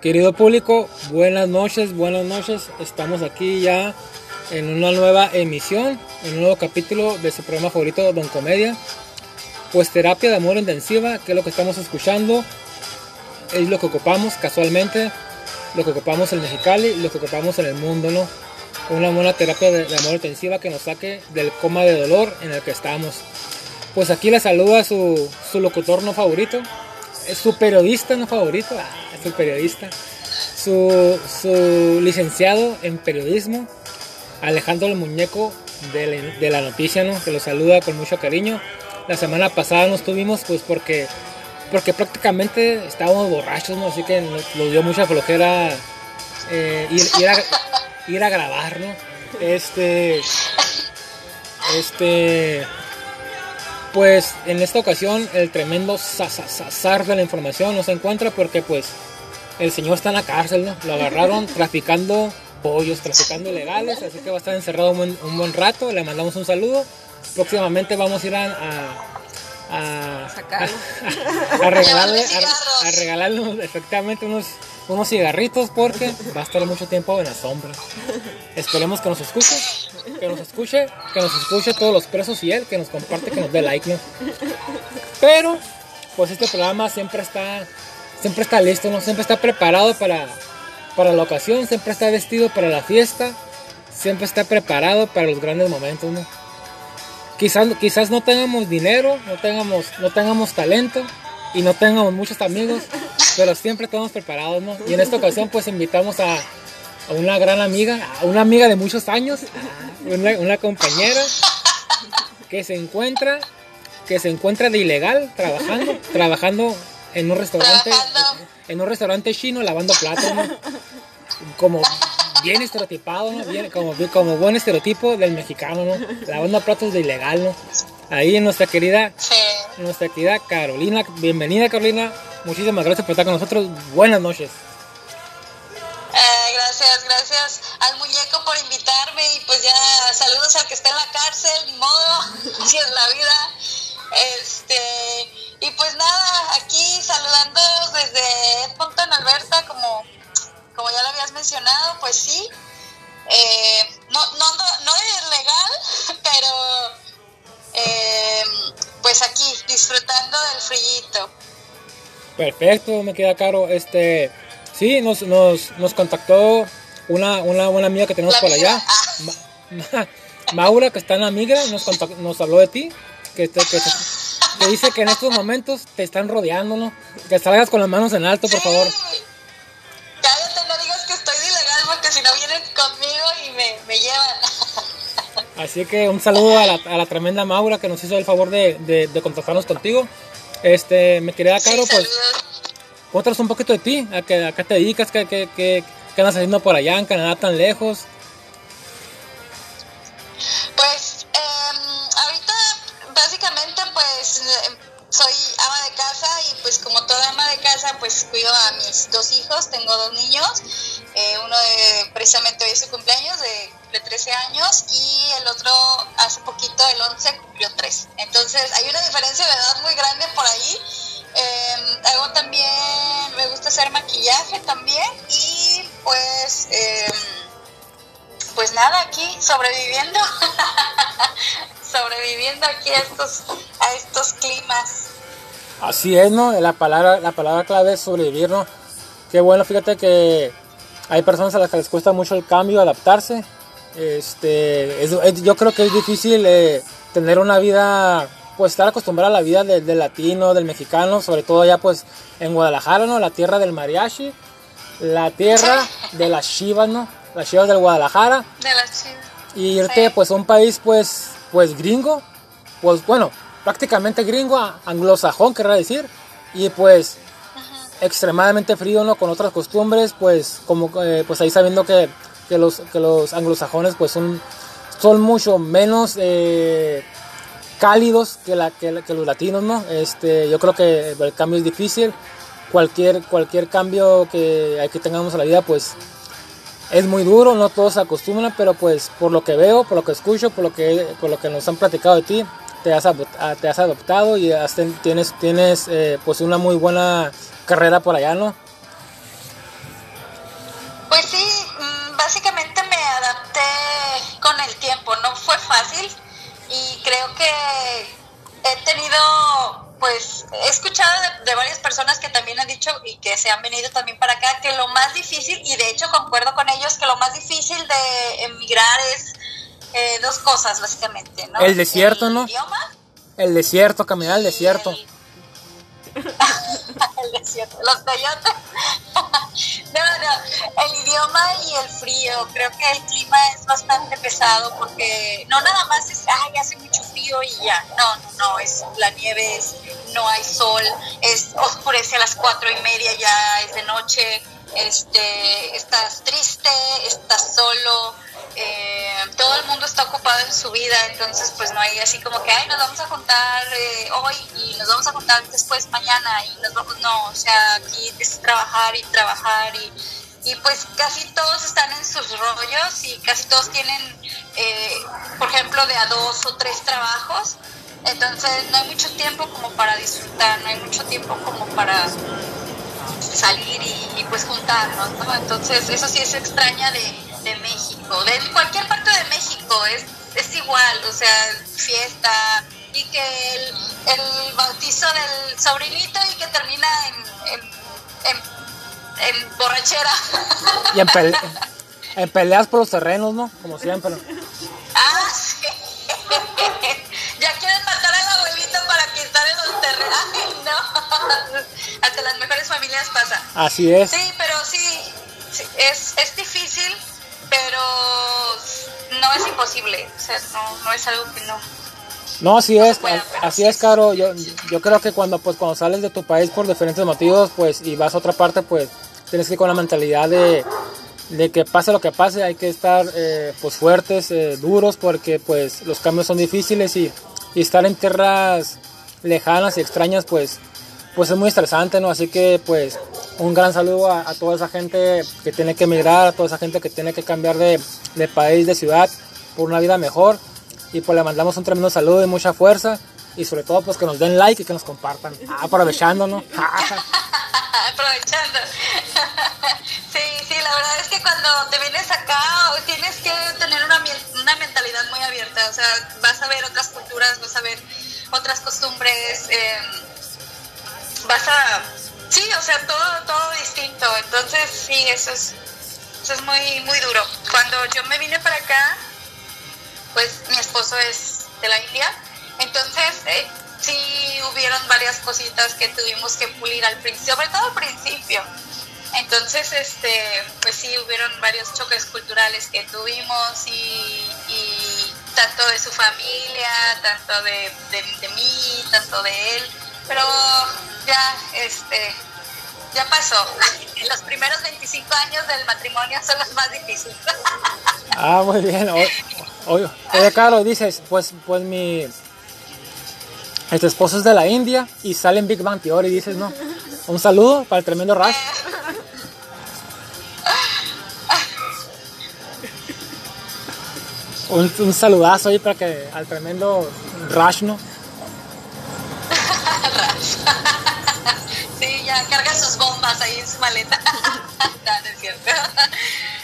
Querido público, buenas noches, buenas noches. Estamos aquí ya en una nueva emisión, en un nuevo capítulo de su programa favorito, Don Comedia. Pues terapia de amor intensiva, que es lo que estamos escuchando, es lo que ocupamos casualmente, lo que ocupamos en Mexicali, lo que ocupamos en el mundo, ¿no? Una buena terapia de, amor intensiva que nos saque del coma de dolor en el que estamos. Pues aquí le saluda su, su locutor no favorito, su periodista no favorito, ah, es periodista, su, su licenciado en periodismo, Alejandro el Muñeco de, la- noticia, ¿no? que lo saluda con mucho cariño. La semana pasada no estuvimos pues porque, porque prácticamente estábamos borrachos, ¿no? así que nos, nos dio mucha flojera eh, ir, ir a, ir a grabar, ¿no? Este, este, pues en esta ocasión el tremendo zar de la información no se encuentra porque pues el señor está en la cárcel, ¿no? Lo agarraron traficando pollos, traficando ilegales, así que va a estar encerrado un buen, un buen rato. Le mandamos un saludo. Próximamente vamos a ir a, a, a, a- a regalarle, a, regalarle efectivamente unos, unos cigarritos porque va a estar mucho tiempo en la sombra. Esperemos que nos escuche, que nos escuche, que nos escuche todos los presos y él, que nos comparte, que nos dé like, ¿no? Pero, pues este programa siempre está, siempre está listo, ¿no? Siempre está preparado para, para la ocasión, siempre está vestido para la fiesta, siempre está preparado para los grandes momentos. Quizás, quizás no tengamos dinero, no tengamos, no tengamos talento y no tengamos muchos amigos, pero siempre estamos preparados, ¿no? Y en esta ocasión pues invitamos a, a una gran amiga, a una amiga de muchos años, una, una compañera que se encuentra, que se encuentra de ilegal trabajando, trabajando en un restaurante, en un restaurante chino lavando platos, ¿no? Como bien estereotipado, ¿no? Bien, como, como buen estereotipo del mexicano, ¿no? Lavando platos de ilegal, ¿no? Ahí en nuestra querida, Sí. nuestra querida Carolina, bienvenida Carolina, muchísimas gracias por estar con nosotros, buenas noches. Eh, gracias, gracias al muñeco por invitarme y pues ya saludos al que está en la cárcel, ni modo, así es la vida. Este, y pues nada, aquí saludando desde Edmonton, Alberta, como, como ya lo habías mencionado, pues sí. Eh, no, no, no, no es legal, pero eh, pues aquí disfrutando del frillito. Perfecto, me queda caro. Este, sí, nos, nos, nos contactó una, una buena amiga que tenemos La por allá. Ma- Ma- Maura, que está en la migra, nos, contac- nos habló de ti. Que, te, que, te- que dice que en estos momentos te están rodeando, ¿no? Que salgas con las manos en alto, por favor. Sí. Cállate, no digas que estoy de ilegal porque si no vienen conmigo y me, me llevan. Así que un saludo a la, a la tremenda Maura que nos hizo el favor de, de, de contactarnos contigo. Este, me quería caro, Sí, pues, saludos. Cuéntanos un poquito de ti, a qué, a te dedicas, qué, andas haciendo por allá en Canadá tan lejos. Pues em, ahorita básicamente pues em, soy ama de casa y pues como toda ama de casa pues cuido a mis dos hijos, tengo dos niños, eh, uno de precisamente hoy es su cumpleaños de, de 13 años y el otro hace poquito, el 11, cumplió 3. Entonces hay una diferencia de edad muy grande por ahí. Hago también, me gusta hacer maquillaje también y pues... em, pues nada, aquí sobreviviendo, sobreviviendo aquí a estos, a estos climas. Así es, ¿no? La palabra, la palabra clave es sobrevivir, ¿no? Qué bueno, fíjate que hay personas a las que les cuesta mucho el cambio, adaptarse. Este, es- es- yo creo que es difícil eh, tener una vida, pues estar acostumbrado a la vida de- del latino, del mexicano, sobre todo allá pues en Guadalajara, ¿no? La tierra del mariachi, la tierra de las chivas, ¿no? Las chivas del Guadalajara De las chivas. y irte Sí. pues a un país pues pues gringo pues bueno prácticamente gringo anglosajón querrá decir y pues extremadamente frío no con otras costumbres pues como eh, pues ahí sabiendo que, que los que los anglosajones pues son son mucho menos eh, cálidos que la que, los latinos no este yo creo que el cambio es difícil cualquier cualquier cambio que, que tengamos en la vida pues es muy duro, no todos se acostumbran, pero pues por lo que veo, por lo que escucho, por lo que, por lo que nos han platicado de ti, te has, ah, te has adoptado y has tienes, tienes eh, pues una muy buena carrera por allá, ¿no? básicamente me adapté con el tiempo, no fue fácil y creo que he tenido, pues, he escuchado de, varias personas que también han dicho y que se han venido también para acá, que lo más difícil, y de hecho concuerdo con ellos, que lo más difícil de emigrar es eh, dos cosas, básicamente, ¿no? El desierto, el ¿no? Idioma, el desierto, caminar al desierto. el desierto, los coyotes. no, no, el idioma y el frío. Creo que el clima es bastante pesado porque no nada más es, ay, hace mucho frío y ya. No, no, no, es la nieve, es, no hay sol, es oscurece a las cuatro y media, ya es de noche. Este, estás triste, estás solo, eh, todo el mundo está ocupado en su vida, entonces pues no hay así como que, ay, nos vamos a juntar eh, hoy y nos vamos a juntar después mañana y nos vamos, no, o sea, aquí es trabajar y trabajar y, y pues casi todos están en sus rollos y casi todos tienen, eh, por ejemplo, de a dos o tres trabajos, entonces no hay mucho tiempo como para disfrutar, no hay mucho tiempo como para salir y, pues juntarnos, ¿no? Entonces eso sí es extraña de de México, de cualquier parte de México, es, es igual, o sea, fiesta y que el, el bautizo del sobrinito y que termina en, en, en, borrachera. Y en, en peleas por los terrenos, ¿no? Como siempre. Ah, sí. ya quieren matar Ay, no. Hasta las mejores familias pasa. Así es. Sí, pero sí, es, es difícil pero no es imposible, o sea, no, no es algo que no. No, así es, así es, Caro. Yo, yo creo que cuando pues cuando sales de tu país por diferentes motivos, pues y vas a otra parte, pues tienes que ir con la mentalidad de, de que pase lo que pase, hay que estar eh, pues fuertes, eh, duros, porque pues los cambios son difíciles y, y estar en tierras lejanas y extrañas, pues pues es muy estresante, ¿no? Así que pues un gran saludo a, toda esa gente que tiene que emigrar, a toda esa gente que tiene que cambiar de, país, de ciudad, por una vida mejor. Y pues le mandamos un tremendo saludo y mucha fuerza. Y sobre todo pues que nos den like y que nos compartan. Ah, aprovechando, ¿no? Aprovechando. sí, sí, la verdad es que cuando te vienes acá tienes que tener una, una mentalidad muy abierta. O sea, vas a ver otras culturas, vas a ver otras costumbres. Eh, vas a Sí, o sea, todo, todo distinto. Entonces, sí, eso es, eso es muy, muy duro. Cuando yo me vine para acá, pues mi esposo es de la India. Entonces, eh, sí hubieron varias cositas que tuvimos que pulir al principio, sobre todo al principio. Entonces, este, pues sí, hubieron varios choques culturales que tuvimos y tanto de su familia, tanto de, de, de mí, tanto de él. Pero ya, este, ya pasó. Los primeros 25 años del matrimonio son los más difíciles. Ah, muy bien. Oye, Carlos, dices, pues, pues mi... Este esposo es de la India y sale en Big Bang Theory, dices, ¿no? Un saludo para el tremendo Rush. Un, un, saludazo ahí para que al tremendo Rush, ¿no? sí, ya carga sus bombas ahí en su maleta. no, es cierto.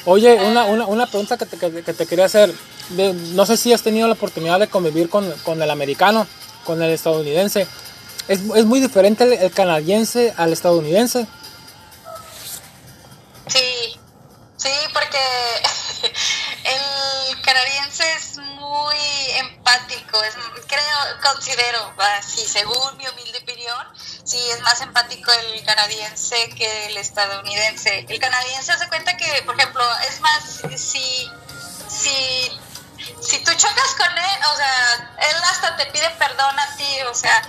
Oye, una, una, una pregunta que te, que, te quería hacer. no sé si has tenido la oportunidad de convivir con, con el americano, con el estadounidense. ¿Es, es muy diferente el, el, canadiense al estadounidense? Sí, sí, porque es muy empático, es, creo, considero, así, según mi humilde opinión, sí es más empático el canadiense que el estadounidense. El canadiense hace cuenta que, por ejemplo, es más, si, si, si tú chocas con él, o sea, él hasta te pide perdón a ti, o sea,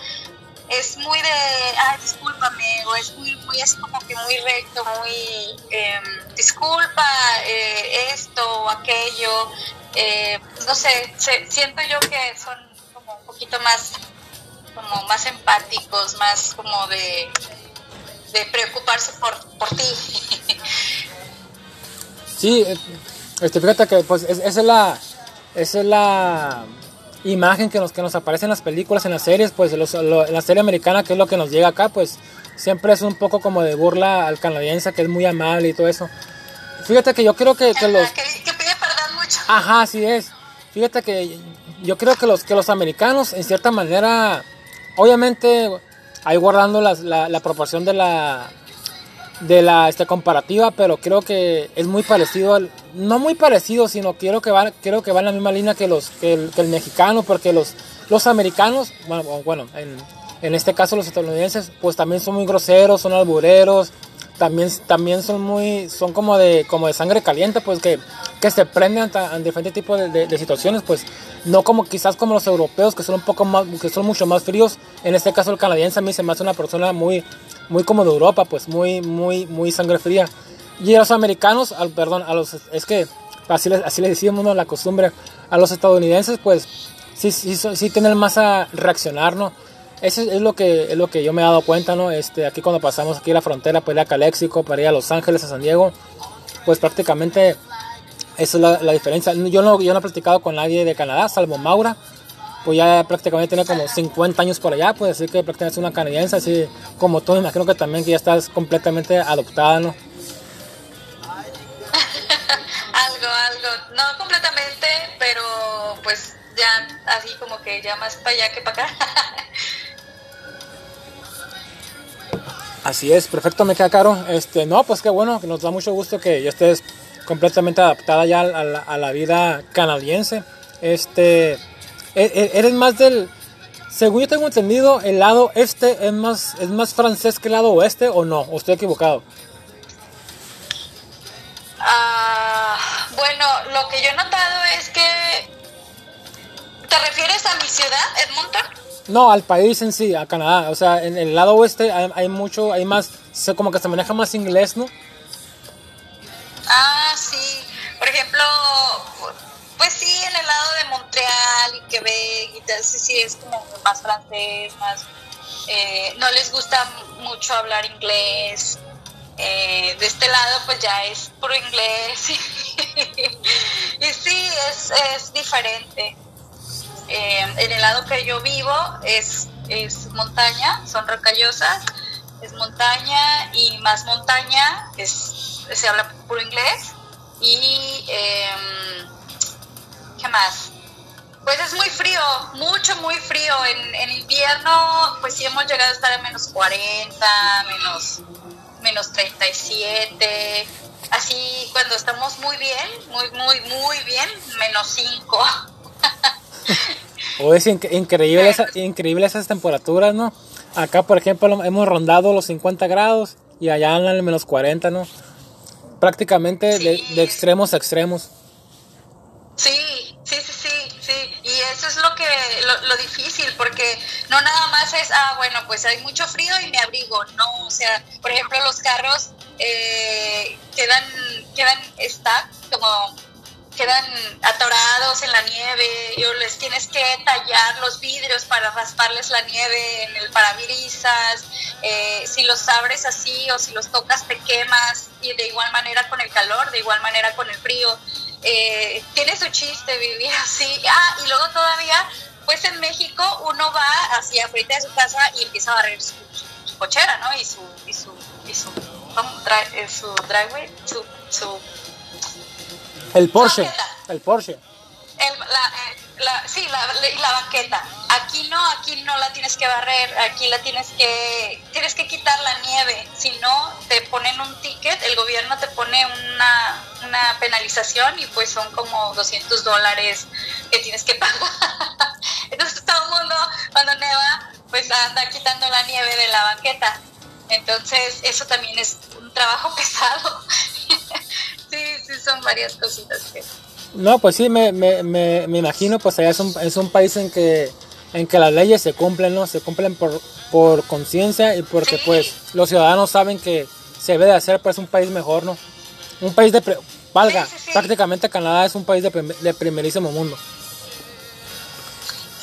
es muy de, ay, discúlpame, o es muy, muy así como que muy recto, muy, eh, disculpa eh, esto o aquello, eh, no sé, siento yo que son como un poquito más, como más empáticos, más como de, de preocuparse por, por ti. sí, este, fíjate que pues esa es la, esa es la imagen que nos, que nos aparece en las películas, en las series, pues en la serie americana, que es lo que nos llega acá, pues siempre es un poco como de burla al canadiense, que es muy amable y todo eso. Fíjate que yo creo que, que los... Que, Ajá, así es. Fíjate que yo creo que los, que los americanos, en cierta manera, obviamente, ahí guardando la, la, proporción de la de la este, comparativa, pero creo que es muy parecido al, no muy parecido, sino quiero que va, creo que va en la misma línea que los que el, que el mexicano, porque los los americanos, bueno, bueno en, en, este caso los estadounidenses, pues también son muy groseros, son albureros, también, también son muy, son como de, como de sangre caliente, pues que, que se prenden en diferentes tipos de, de, situaciones, pues no como quizás como los europeos que son un poco más, que son mucho más fríos. En este caso el canadiense a mí se me hace una persona muy, muy como de Europa, pues muy, muy, muy sangre fría. Y a los americanos, al, perdón, a los, es que así, así le decimos ¿no? la costumbre, a los estadounidenses, pues sí, sí, sí tienen más a reaccionar, ¿no? Eso es lo que es lo que yo me he dado cuenta, ¿no? Este, aquí cuando pasamos aquí la frontera para ir a Calexico, para ir a Los Ángeles, a San Diego, pues prácticamente esa es la, diferencia. Yo no, yo no he platicado con nadie de Canadá, salvo Maura, pues ya prácticamente tiene como 50 años por allá, pues así que prácticamente es una canadiense, así como tú, me imagino que también que ya estás completamente adoptada, ¿no? algo, algo, no completamente, pero pues ya así como que ya más para allá que para acá. Así es, perfecto, me queda caro. Este, no, pues qué bueno, nos da mucho gusto que ya estés completamente adaptada ya a la, vida canadiense. Este, e, e, eres más del, según yo tengo entendido, el lado este es más, es más francés que el lado oeste o no, o estoy equivocado. Ah, bueno, lo que yo he notado es que ¿Te refieres a mi ciudad, Edmonton? No, al país en sí, a Canadá. O sea, en el lado oeste hay, mucho, hay más, como que se maneja más inglés, ¿no? Ah, sí. Por ejemplo, pues sí, en el lado de Montreal y Quebec y tal, sí, sí, es como más francés, más... Eh, no les gusta mucho hablar inglés. Eh, de este lado pues ya es puro inglés y sí, es, es diferente. Eh, en el lado que yo vivo es, es montaña, son rocallosas, es montaña y más montaña, es, se habla puro inglés. Y, em, ¿qué más? Pues es muy frío, mucho, muy frío. En, en, invierno, pues sí hemos llegado a estar a menos 40, menos, menos 37. Así, cuando estamos muy bien, muy, muy, muy bien, menos 5. o es increíble, increíble esas temperaturas, ¿no? Acá, por ejemplo, hemos rondado los 50 grados y allá andan en menos 40, ¿no? Prácticamente de, extremos a extremos. Sí, sí, sí, sí, sí. Y eso es lo que lo, difícil, porque no nada más es, ah, bueno, pues hay mucho frío y me abrigo. No, o sea, por ejemplo, los carros eh, quedan, quedan stack, como quedan atorados en la nieve, o les tienes que tallar los vidrios para rasparles la nieve en el parabrisas, eh, si los abres así o si los tocas te quemas, y de igual manera con el calor, de igual manera con el frío. Eh, tiene su chiste vivir así. Ah, y luego todavía, pues en México uno va hacia afuera de su casa y empieza a barrer su, cochera, ¿no? Y su, y su, y su, eh, su driveway, su, su el Porsche. El Porsche. El, la, eh, la, sí, la, la, banqueta. Aquí no, aquí no la tienes que barrer, aquí la tienes que, tienes que quitar la nieve. Si no, te ponen un ticket, el gobierno te pone una, una penalización y pues son como 200 dólares que tienes que pagar. Entonces todo el mundo cuando neva pues anda quitando la nieve de la banqueta. Entonces eso también es un trabajo pesado sí, sí, son varias cositas que... No, pues sí, me, me, me, imagino, pues allá es un, es un país en que, en que las leyes se cumplen, ¿no? Se cumplen por, por conciencia y porque pues los ciudadanos saben que se debe de hacer pues un país mejor, ¿no? Un país de... valga, prácticamente Canadá es un país de, de primerísimo mundo.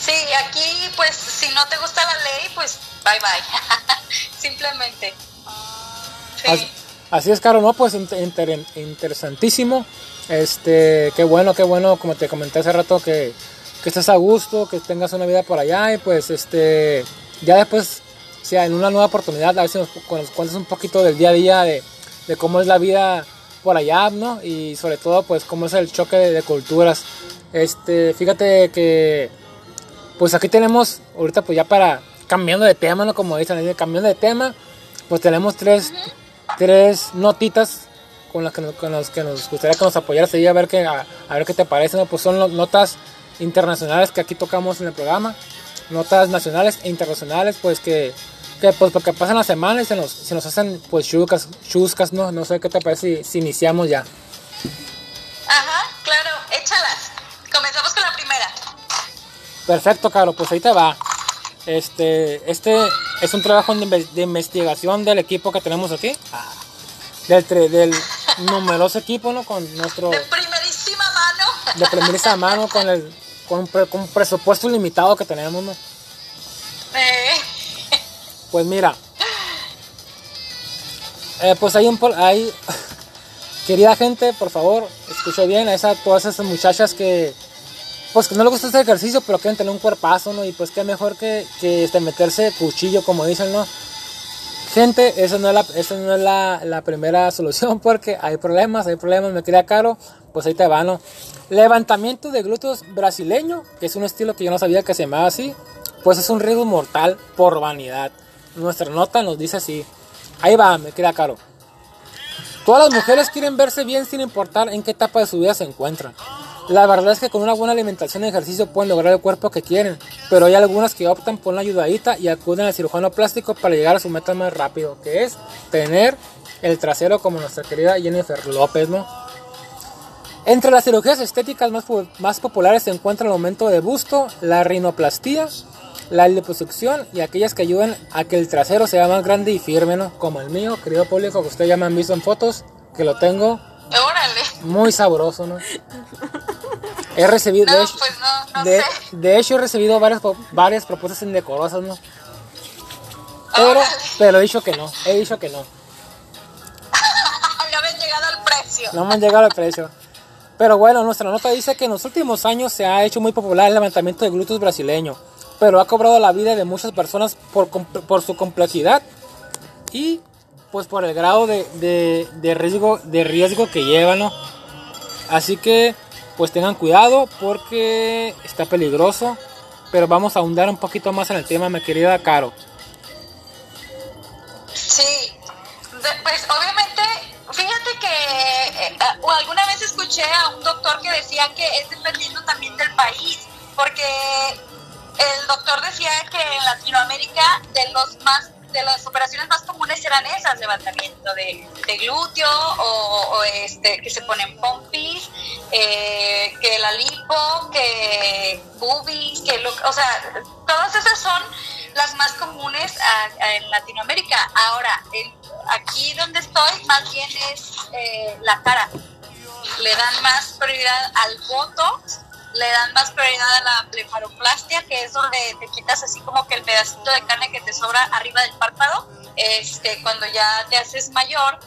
Sí, aquí pues si no te gusta la ley, pues bye bye. Simplemente. Sí. Así es, Caro, no, pues interesantísimo. Este, qué bueno, qué bueno, como te comenté hace rato, que, que estés a gusto, que tengas una vida por allá y pues este, ya después, sea en una nueva oportunidad, a ver si nos, cuentas un poquito del día a día, de, cómo es la vida por allá, ¿no? Y sobre todo, pues, cómo es el choque de, culturas. Este, fíjate que, pues aquí tenemos, ahorita pues ya para, cambiando de tema, ¿no? Como dicen, cambiando de tema, pues tenemos tres, tres notitas con las que, con que nos gustaría que nos apoyaras ahí a ver qué, a, ver qué te parecen, pues son notas internacionales que aquí tocamos en el programa, notas nacionales e internacionales, pues que que pues porque pasan las semanas y se nos, se nos hacen pues chuscas, chuscas, ¿no? No sé qué te parece si, iniciamos ya. Ajá, claro, échalas. Comenzamos con la primera. Perfecto, Caro, pues ahí te va. Este, este es un trabajo de, investigación del equipo que tenemos aquí. Del, del numeroso equipo, ¿no? Con nuestro... De primerísima mano. De primerísima mano, con el con un, presupuesto limitado que tenemos, ¿no? Eh. Pues mira, eh, pues hay un hay querida gente, por favor, escuche bien a esa, todas esas muchachas que pues que no les gusta hacer ejercicio, pero quieren tener un cuerpazo, ¿no? Y pues qué mejor que, que este, meterse cuchillo, como dicen, ¿no? Gente, esa no es, la, esa no es la, la, primera solución porque hay problemas, hay problemas, me queda caro, pues ahí te va, ¿no? Levantamiento de glúteos brasileño, que es un estilo que yo no sabía que se llamaba así, pues es un riesgo mortal por vanidad nuestra nota nos dice así. Ahí va, me queda caro. Todas las mujeres quieren verse bien sin importar en qué etapa de su vida se encuentran. La verdad es que con una buena alimentación y ejercicio pueden lograr el cuerpo que quieren, pero hay algunas que optan por una ayudadita y acuden al cirujano plástico para llegar a su meta más rápido, que es tener el trasero como nuestra querida Jennifer López, ¿no? Entre las cirugías estéticas más, más populares se encuentra el aumento de busto, la rinoplastía, la liposucción y aquellas que ayudan a que el trasero sea más grande y firme, ¿no? Como el mío, querido público, que ustedes ya me han visto en fotos, que lo tengo Órale. muy sabroso, ¿no? He recibido, de, hecho, pues no, no de, sé. de, hecho, he recibido varias, varias propuestas indecorosas, ¿no? Pero, pero he dicho que no, he dicho que no. no me han llegado al precio. No me han llegado al precio. Pero bueno, nuestra nota dice que en los últimos años se ha hecho muy popular el levantamiento de glúteos brasileño pero ha cobrado la vida de muchas personas por, por su complejidad y pues por el grado de, de, riesgo, de riesgo que llevan, ¿no? Así que pues tengan cuidado porque está peligroso, pero vamos a ahondar un poquito más en el tema, mi querida Caro. Sí, pues obviamente, fíjate que eh, alguna vez escuché a un doctor que decía que es dependiendo también del país, porque el doctor decía que en Latinoamérica de los más de las operaciones más comunes eran esas, levantamiento de, glúteo o, este que se ponen pompis, eh, que la lipo, que boobies, que lo, o sea, todas esas son las más comunes en Latinoamérica. Ahora, aquí donde estoy, más bien es eh, la cara. Le dan más prioridad al botox le dan más prioridad a la blefaroplastia, que es donde te quitas así como que el pedacito de carne que te sobra arriba del párpado. Este, cuando ya te haces mayor,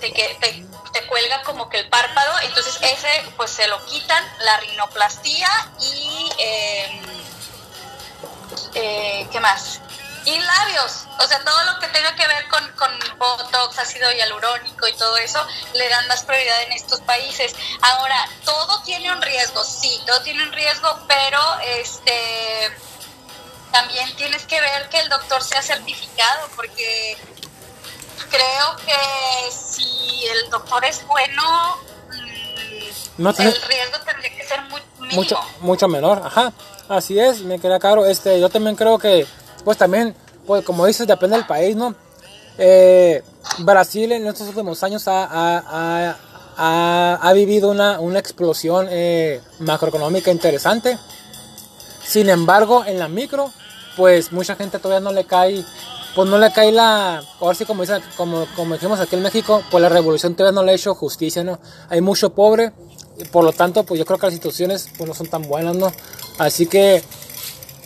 te, te, te cuelga como que el párpado, entonces ese pues se lo quitan, la rinoplastia y eh, eh, ¿qué más? Y labios, o sea, todo lo que tenga que ver con, con Botox, ácido hialurónico y todo eso, le dan más prioridad en estos países. Ahora, todo tiene un riesgo, sí, todo tiene un riesgo, pero este también tienes que ver que el doctor sea certificado, porque creo que si el doctor es bueno, mm, el riesgo tendría que ser muy Mucho, mucho menor, ajá. Así es, me queda claro. Este, yo también creo que pues también, pues como dices, depende del país, ¿no? Eh, Brasil en estos últimos años ha, ha, vivido una, una explosión eh, macroeconómica interesante. Sin embargo, en la micro, pues mucha gente todavía no le cae, pues no le cae la, ahora sí como, dice, como, como dijimos aquí en México, pues la revolución todavía no le ha hecho justicia, ¿no? Hay mucho pobre, y por lo tanto, pues yo creo que las instituciones pues no son tan buenas, ¿no? Así que,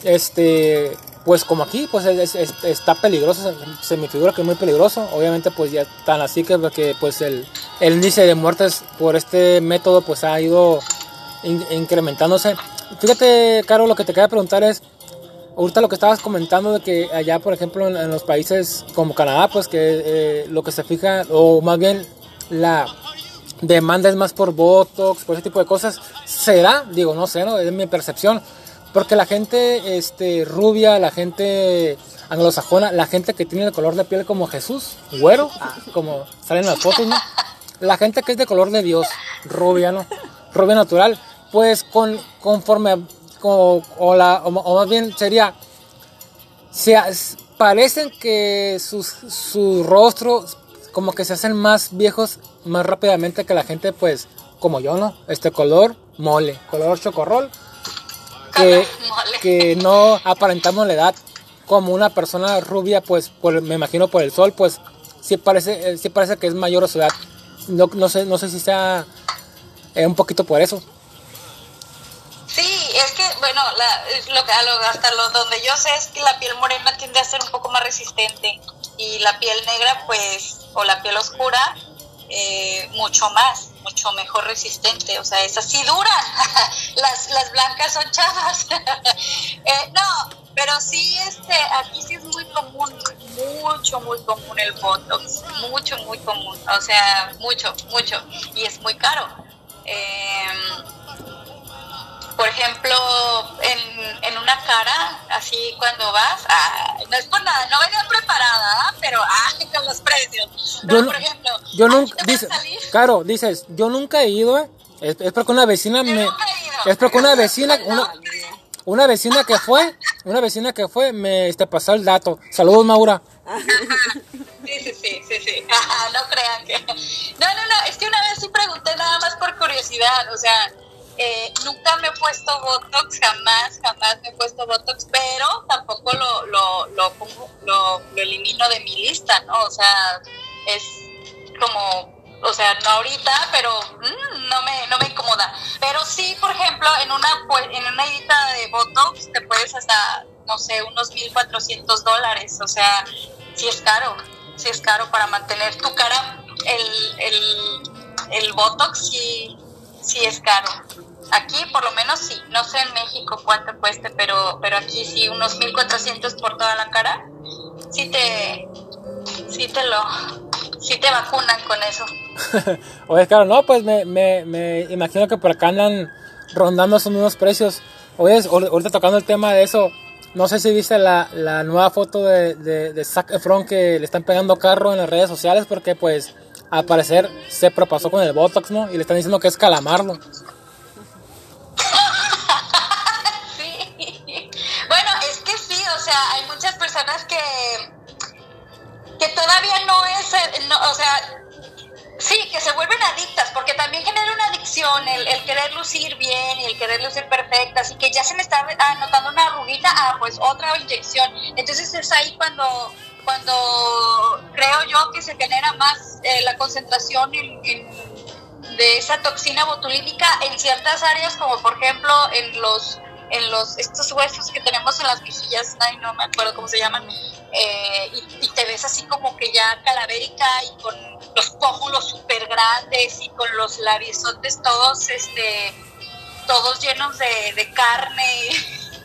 este, pues como aquí, pues está peligroso, se, me figura que es muy peligroso. Obviamente, pues ya tan así que, pues el, índice de muertes por este método pues ha ido incrementándose. Fíjate, Caro, lo que te quería preguntar es, ahorita lo que estabas comentando de que allá, por ejemplo, en, los países como Canadá, pues que eh, lo que se fija, o más bien la, demanda es más por Botox, por ese tipo de cosas. ¿Será? Digo, no sé, ¿no? Es mi percepción. Porque la gente este, rubia, la gente anglosajona, la gente que tiene el color de piel como Jesús, güero, como salen las fotos, ¿no? La gente que es de color de Dios, rubia, ¿no? Rubia natural, pues con, conforme, o, o, la, o, más bien sería, se, parecen que sus, sus rostros como que se hacen más viejos más rápidamente que la gente, pues, como yo, ¿no? Este color mole, color chocorrol, que, que no aparentamos la edad como una persona rubia, pues, por, me imagino por el sol, pues, sí parece, eh, sí parece que es mayor a su edad. No, no, sé, no sé si sea eh, un poquito por eso. Sí, es que, bueno, la, lo, hasta lo, donde yo sé es que la piel morena tiende a ser un poco más resistente y la piel negra, pues, o la piel oscura, eh, mucho más, mucho mejor resistente. O sea, esas sí duran. las, las blancas son chavas. eh, no, pero sí, este, aquí sí es muy común, mucho, muy común el Botox. Mucho, muy común. O sea, mucho, mucho. Y es muy caro. Eh, por ejemplo, en, en una cara, así cuando vas, no es por nada, no venía preparada, ¿ah? pero ah, con los precios. yo, por ejemplo, yo nunca, dice, claro, dices, yo nunca he ido, ¿eh? es, es, porque una vecina me, es porque una vecina, una, una vecina que fue, una vecina que fue, me este, pasó el dato. Saludos, Maura. Sí, sí, sí, sí, sí. no crean que... No, no, no, es que una vez sí pregunté nada más por curiosidad, o sea, eh, nunca me he puesto Botox, jamás, jamás me he puesto Botox, pero tampoco lo, lo, lo, lo, elimino de mi lista, ¿no? O sea, es como o sea, no ahorita, pero mm, no, me, no me incomoda. Pero sí, por ejemplo, en una, en una edita de Botox te puedes hasta, no sé, unos 1.400 dólares. O sea, sí es caro, sí es caro para mantener tu cara. El, el, el Botox sí, sí es caro. Aquí por lo menos sí, no sé en México cuánto cueste, pero, pero aquí sí, unos 1400 por toda la cara, sí te, sí te lo, sí te vacunan con eso. Oye, claro, no, pues me, me, me, imagino que por acá andan rondando esos mismos precios. Oye, ahorita tocando el tema de eso, no sé si viste la, la nueva foto de, de, de Zac Efron que le están pegando carro en las redes sociales porque pues al parecer se propasó con el Botox, ¿no? Y le están diciendo que es calamardo. Sea, hay muchas personas que, que todavía no es, eh, o sea, sí, que se vuelven adictas, porque también genera una adicción el, querer lucir bien y el querer lucir perfecta, así que ya se me está anotando una arruguita, ah, pues otra inyección. Entonces es ahí cuando, cuando creo yo que se genera más eh, la concentración de esa toxina botulínica en ciertas áreas, como por ejemplo en los en los estos huesos que tenemos en las mejillas, ay, no me acuerdo cómo se llaman, eh, y, te ves así como que ya calavérica y con los pómulos súper grandes y con los labiosotes todos, este, todos llenos de, carne.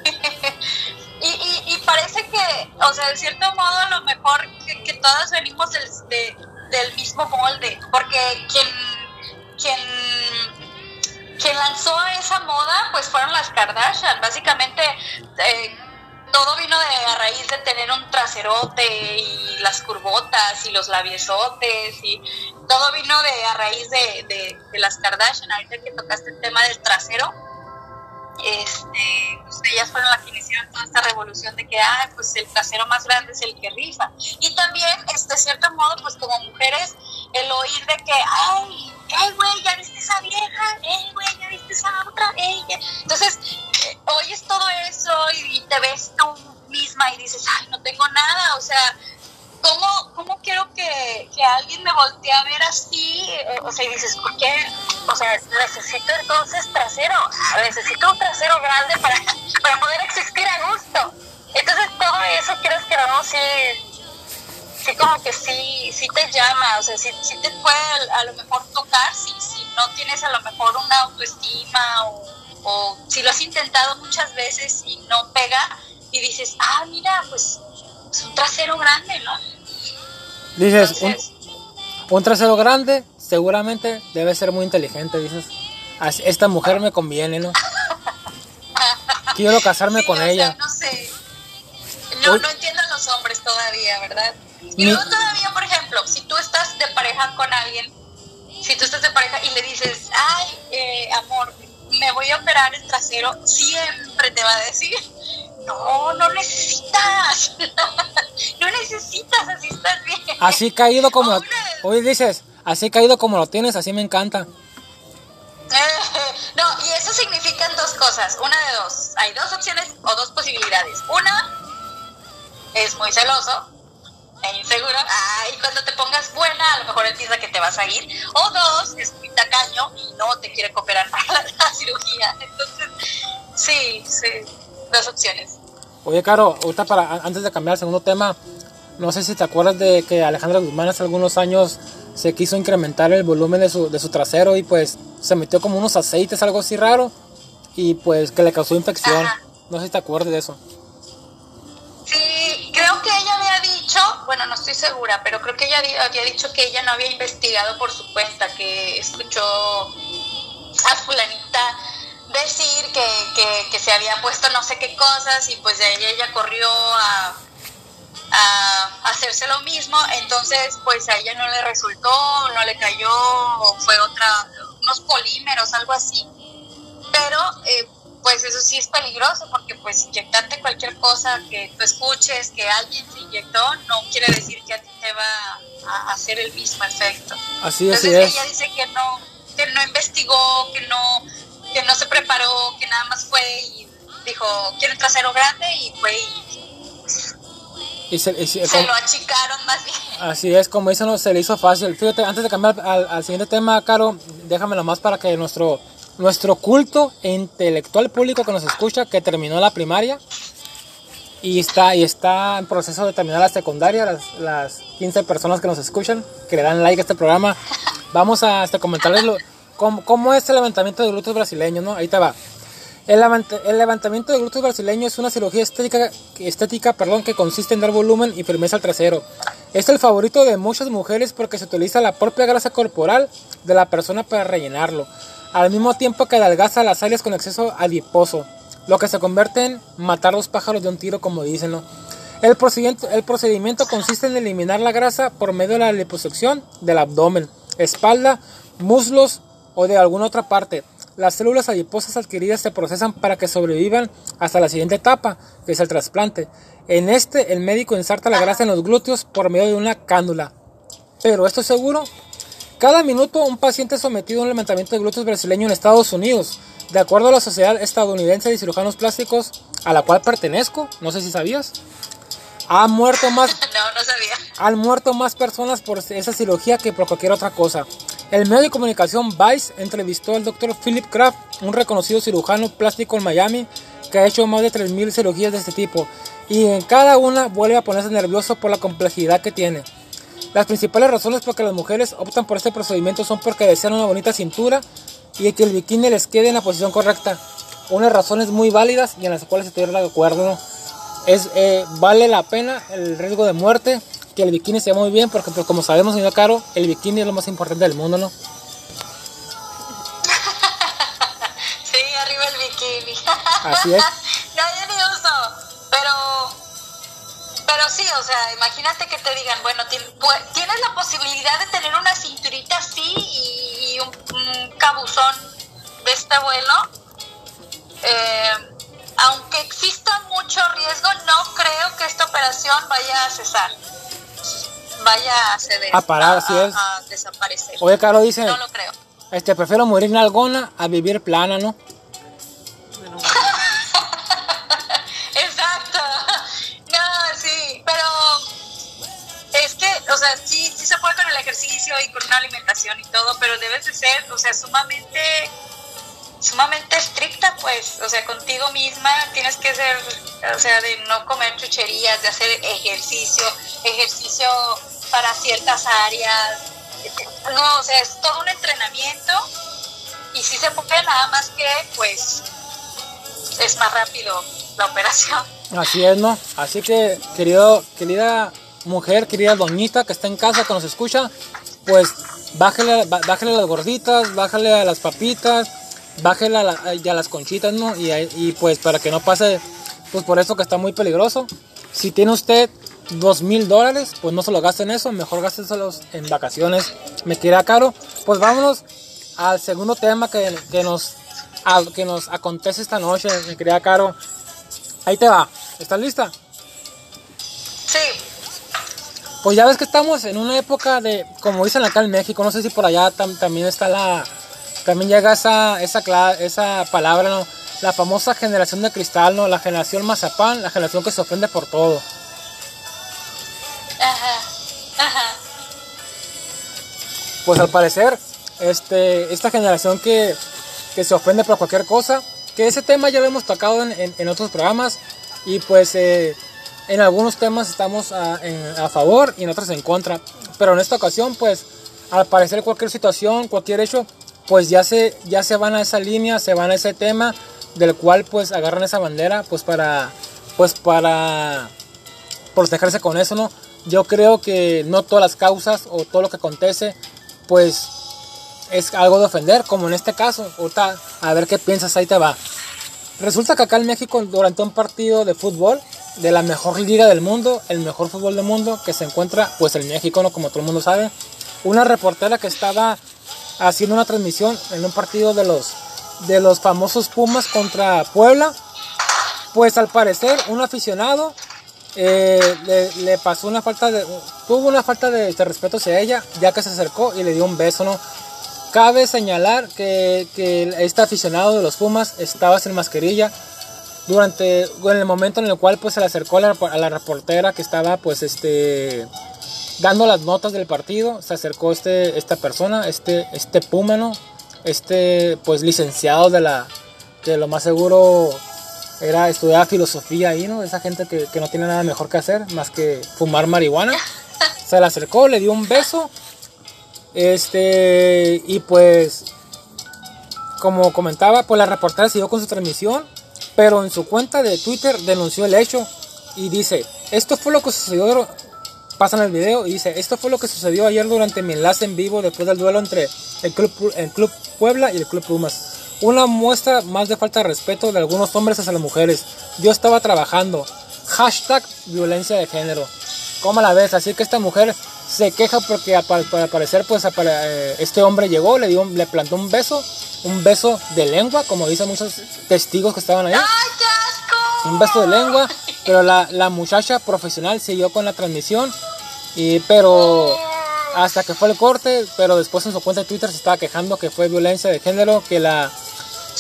y, y, parece que, o sea, de cierto modo, a lo mejor que, que todas venimos del, del mismo molde, porque quien, quien quien lanzó esa moda pues fueron las Kardashian. Básicamente eh, todo vino de, a raíz de tener un traserote y las curvotas y los labiosotes y todo vino de a raíz de, de, las Kardashian. Ahorita que tocaste el tema del trasero, este, pues ellas fueron las que iniciaron toda esta revolución de que, ah, pues el trasero más grande es el que rifa. Y también, este, de cierto modo, pues como mujeres, el oír de que, ay, ¡Ey, güey, ya viste esa vieja! ¡Ey, güey, ya viste esa otra! ¡Ey! Entonces, eh, oyes todo eso y, te ves tú misma y dices, ¡ay, no tengo nada! O sea, ¿cómo, cómo quiero que, que alguien me voltee a ver así? Eh, o sea, y dices, ¿por qué? O sea, necesito entonces trasero. Necesito un trasero grande para, para poder existir a gusto. Entonces, todo eso, quieres que no, sí sí como que sí, sí te llama, o sea, sí, te puede a, lo mejor tocar si, si no tienes a lo mejor una autoestima o, o si lo has intentado muchas veces y no pega y dices, ah, mira, pues es un trasero grande, ¿no? Dices, un, trasero grande, seguramente debe ser muy inteligente, dices. "As- Esta mujer me conviene, ¿no? Quiero casarme Sí, con sea, ella. no sé. No, no entiendo a los hombres todavía, ¿verdad? Y luego todavía, por ejemplo, si tú estás de pareja con alguien, si tú estás de pareja y le dices, ay, eh, amor, me voy a operar el trasero, siempre te va a decir, no, no necesitas, no necesitas, así estás bien. Así caído como lo, hoy dices, así caído como lo tienes, así me encanta. no, y eso significan dos cosas, una de dos. Hay dos opciones o dos posibilidades. Una es muy celoso e inseguro. Ay, cuando te pongas buena, a lo mejor él piensa que te vas a ir. O dos, es muy tacaño y no te quiere cooperar para la, la cirugía. Entonces, sí, sí, dos opciones. Oye, Caro, ahorita para, antes de cambiar al segundo tema, no sé si te acuerdas de que Alejandra Guzmán hace algunos años se quiso incrementar el volumen de su, de su trasero y pues se metió como unos aceites, algo así raro, y pues que le causó infección. Ajá. No sé si te acuerdas de eso. Bueno, no estoy segura, pero creo que ella había dicho que ella no había investigado por su cuenta, que escuchó a fulanita decir que, que, que se había puesto no sé qué cosas y pues de ahí ella corrió a, a hacerse lo mismo, entonces pues a ella no le resultó, no le cayó, o fue otra, unos polímeros, algo así, pero eh, pues eso sí es peligroso porque pues inyectarte cualquier cosa que tú escuches que alguien se inyectó no quiere decir que a ti te va a hacer el mismo efecto. Así, así Entonces es. ella dice que no, que no investigó, que no, que no se preparó, que nada más fue y dijo quiero un trasero grande y fue y Y se- y se- se como- lo achicaron más bien. así es, como dicen, no, se le hizo fácil. Fíjate, antes de cambiar al, al siguiente tema, Caro, déjame nomás para que nuestro, nuestro culto e intelectual público que nos escucha, que terminó la primaria y está, y está en proceso de terminar la secundaria, las, las 15 personas que nos escuchan, que le dan like a este programa, vamos a este, comentarles lo- cómo, cómo es el levantamiento de glúteos brasileño, ¿no? Ahí te va. El, el levantamiento de glúteos brasileño es una cirugía estética, estética perdón, que consiste en dar volumen y firmeza al trasero. Es el favorito de muchas mujeres porque se utiliza la propia grasa corporal de la persona para rellenarlo, al mismo tiempo que adelgaza las áreas con exceso adiposo, lo que se convierte en matar los pájaros de un tiro, como dicen. ¿no? El, procedimiento, el procedimiento consiste en eliminar la grasa por medio de la liposucción del abdomen, espalda, muslos o de alguna otra parte. Las células adiposas adquiridas se procesan para que sobrevivan hasta la siguiente etapa, que es el trasplante. En este, el médico inserta la grasa en los glúteos por medio de una cánula. Pero esto es seguro. Cada minuto un paciente sometido a un levantamiento de glúteos brasileño en Estados Unidos, de acuerdo a la Sociedad Estadounidense de Cirujanos Plásticos, a la cual pertenezco, no sé si sabías, ha muerto más No, no sabía. han muerto más personas por esa cirugía que por cualquier otra cosa. El medio de comunicación Vice entrevistó al Dr. Philip Kraft, un reconocido cirujano plástico en Miami, que ha hecho más de 3.000 cirugías de este tipo, y en cada una vuelve a ponerse nervioso por la complejidad que tiene. Las principales razones por que las mujeres optan por este procedimiento son porque desean una bonita cintura y que el bikini les quede en la posición correcta. Unas razones muy válidas y en las cuales estoy de acuerdo. ¿no? Es, eh, vale la pena el riesgo de muerte que el bikini se vea muy bien porque pues, como sabemos señor Caro el bikini es lo más importante del mundo no Sí, arriba el bikini. Así es. pero sí, o sea, imagínate que te digan, bueno, tienes la posibilidad de tener una cinturita así y, un, un cabuzón de este vuelo. Eh, aunque exista mucho riesgo, no creo que esta operación vaya a cesar. Vaya a ceder. A parar, así es. a desaparecer. oye Caro dice No lo creo. este prefiero morir en algona a vivir plana no o sea, sí, sí se puede con el ejercicio y con una alimentación y todo, pero debes de ser, o sea, sumamente, sumamente estricta, pues, o sea, contigo misma tienes que ser, o sea, de no comer chucherías, de hacer ejercicio, ejercicio para ciertas áreas. No, o sea, es todo un entrenamiento y sí se puede nada más que, pues, es más rápido la operación. así es no así que querido querida mujer querida doñita que está en casa que nos escucha pues bájale, bá- bájale las gorditas, bájale a las papitas, bájale a, la- las conchitas, ¿no? Y, pues para que no pase, pues por eso que está muy peligroso. Si tiene usted dos mil dólares, pues no se lo gaste en eso, mejor gásteselos en vacaciones, me queda caro. Pues vámonos al segundo tema que, que nos, que nos acontece esta noche, me queda caro. Ahí te va, ¿estás lista? Sí. Pues ya ves que estamos en una época de, como dicen acá en México, no sé si por allá tam- también está la, también llega esa, esa, esa palabra, ¿no? La famosa generación de cristal, ¿no? La generación mazapán, la generación que se ofende por todo. Ajá. Ajá. Pues al parecer, este, esta generación que, que se ofende por cualquier cosa, que ese tema ya lo hemos tocado en, en- en otros programas y pues eh, en algunos temas estamos a, en- a favor y en otros en contra. Pero en esta ocasión, pues al parecer cualquier situación, cualquier hecho, pues ya se, ya se van a esa línea, se van a ese tema del cual pues agarran esa bandera pues para, pues para protegerse con eso, ¿no? Yo creo que no todas las causas o todo lo que acontece, pues es algo de ofender, como en este caso. Ahorita, a ver qué piensas, ahí te va. Resulta que acá en México, durante un partido de fútbol, de la mejor liga del mundo, el mejor fútbol del mundo, que se encuentra, pues en México. Como todo el mundo sabe, una reportera que estaba haciendo una transmisión en un partido de los, de los famosos Pumas contra Puebla, pues al parecer un aficionado eh, le, le pasó una falta de tuvo una falta de respeto hacia ella ya que se acercó y le dio un beso no cabe señalar que, que este aficionado de los Pumas estaba sin mascarilla durante en el momento en el cual pues se le acercó a la, a la reportera que estaba pues este dando las notas del partido se acercó este esta persona este este Puma no este pues licenciado de la que lo más seguro era estudiar filosofía ahí, ¿no? Esa gente que, que no tiene nada mejor que hacer más que fumar marihuana. Se le acercó, le dio un beso. Este, y pues, como comentaba, pues la reportera siguió con su transmisión, pero en su cuenta de Twitter denunció el hecho y dice, esto fue lo que sucedió, pasan el video y dice, esto fue lo que sucedió ayer durante mi enlace en vivo después del duelo entre el Club, el club Puebla y el Club Pumas. Una muestra más de falta de respeto de algunos hombres hacia las mujeres. Yo estaba trabajando. Hashtag violencia de género. ¿Cómo la ves? Así que esta mujer se queja porque al al parecer pues eh, este hombre llegó, le, dio, le plantó un beso, un beso de lengua, como dicen muchos testigos que estaban ahí. ¡Ay, qué asco! Un beso de lengua, pero la, la muchacha profesional siguió con la transmisión, y, pero hasta que fue el corte, pero después en su cuenta de Twitter se estaba quejando que fue violencia de género, que la